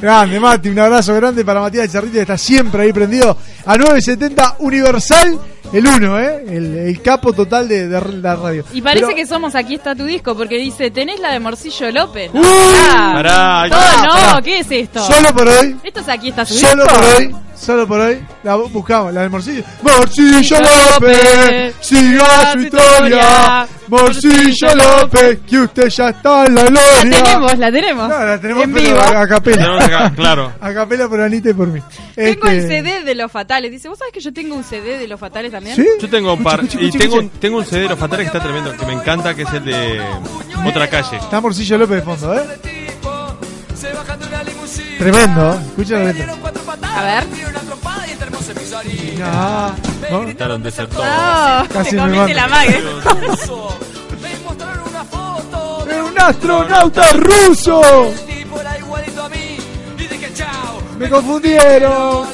Grande, Mati, un abrazo grande para Matías Charrito, que está siempre ahí prendido a 970 Universal, el 1, ¿eh? El, el capo total de, de la radio. Y parece Pero- que somos Aquí está tu disco, porque dice, tenés la de Morcillo López. Uy. Ah, Pará, todo pará, no, pará. ¿qué es esto? Solo por hoy, Esto es Aquí está tu solo disco. por hoy, solo por hoy, la bu- buscamos, la del Morcillo. Morcillo López, siga su historia. Morcillo López, que usted ya está en la La gloria. tenemos, la tenemos. No, la tenemos en pero vivo. a, a capela. Acá, claro. A capela por Anita y por mí. Tengo el Este, CD de los fatales. Dice, ¿vos sabés que yo tengo un CD de los fatales también? ¿Sí? Yo tengo un par. Y tengo, un- tengo un CD de los fatales que está tremendo, que me encanta, que es el de Otra Calle. Está Morcillo López de fondo, ¿eh? Tremendo, escucha la. A ver. Ah, ¿no? Quitaron desertor. Oh, Casi te me comiste la mando. mague. ¡Es un astronauta ruso! Me confundieron.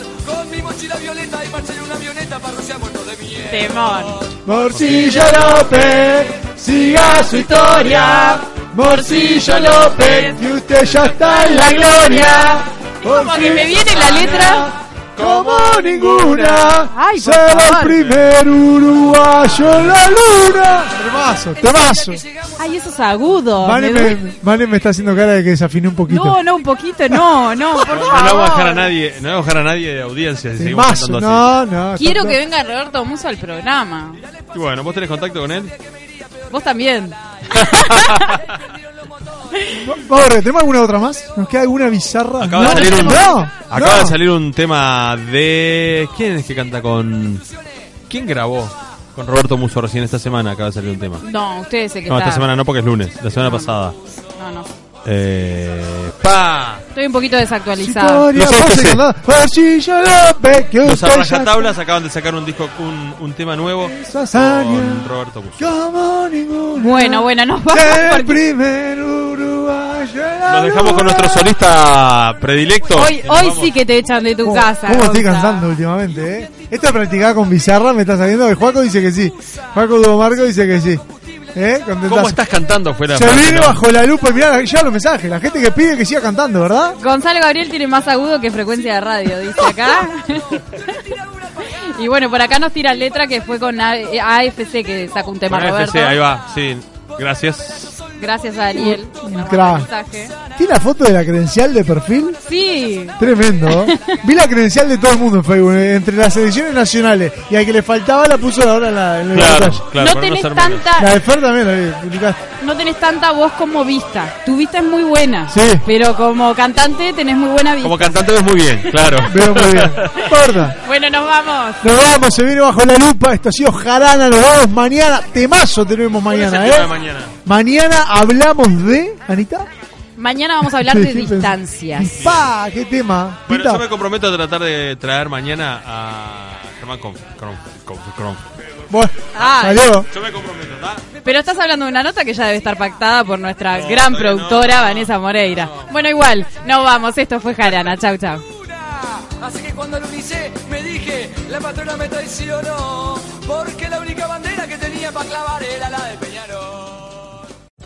Temón. Morcillo López, siga su historia. Morcillo López, y usted ya está en la gloria. Como que me viene la letra. Como ninguna. Ay, por Será el favor. primer uruguayo en la luna. Temazo, temazo. Ay, eso es agudo. Vane Me me, duele. Vane me está haciendo cara de que desafiné un poquito. No, no, un poquito, no, no, por No le vamos a favor. dejar a nadie, no le vamos a dejar a nadie de audiencia si seguimos Temazo, cantando no, no. Quiero que venga Roberto Muso al programa. así. Y bueno, ¿vos tenés contacto con él? Vos también. Vamos a ver, ¿tenemos alguna otra más? ¿Nos queda alguna bizarra? Acaba no, de salir un, no, acaba no. de salir un tema de ¿quién es que canta con quién grabó con Roberto Muso recién esta semana? Acaba de salir un tema. No, ustedes se que No, esta está. semana no porque es lunes, la semana pasada. No, no. Eh, pa. Estoy un poquito desactualizado. Historia, Los Arrajatablas acaban de sacar un disco un, un tema nuevo con Roberto ninguna. Bueno, bueno, nos vamos El porque primer uruguayo en la Nos dejamos con nuestro solista predilecto. hoy, sí que te echan de tu ¿Cómo, casa. cómo estoy Gonza. cantando últimamente, eh? Esta practicada con Bizarra me está saliendo. Juaco dice que sí. Juaco Duo Marco dice que sí. ¿Eh? ¿Cómo estás cantando fuera? Se viene bajo la lupa. Mirá, ya los mensajes. La gente que pide que siga cantando, ¿verdad? Gonzalo Gabriel tiene más agudo que frecuencia de radio, dice acá. y bueno, por acá nos tira letra que fue con A- AFC que sacó un tema Con Roberto. AFC, ahí va, sí. Gracias. Gracias a Ariel. que nos Crack. mandó el mensaje. ¿Tiene la foto de la credencial de perfil? Sí. Tremendo. ¿eh? Vi la credencial de todo el mundo en Facebook. Entre las selecciones nacionales y al que le faltaba la puso ahora en, la, en Claro, claro. no tenés tanta La de Fer también la vi. publicaste. no tenés tanta voz como vista. Tu vista es muy buena. Sí. Pero como cantante tenés muy buena vista. Como cantante ves muy bien, claro. Veo muy bien. No importa. Bueno, nos vamos. Nos vamos, se viene bajo la lupa. Esto ha sido Jarana. Nos vemos mañana. Temazo tenemos ¿Cuál es el mañana, ¿eh? mañana? Mañana hablamos de. ¿Anita? Mañana vamos a hablar de distancias. ¡Pa! ¿Qué tema? Bueno, Pita. yo me comprometo a tratar de traer mañana a Germán Conf. Bueno, Ah, salió. Yo me comprometo, ¿está? Pero estás hablando de una nota que ya debe estar pactada por nuestra gran no, productora no, Vanessa Moreira. Bueno, igual, nos vamos. Esto fue Jarana. Chau, chau. Así que cuando lo hice, me dije, la patrona me traicionó, porque la única bandera que tenía para clavar era la de.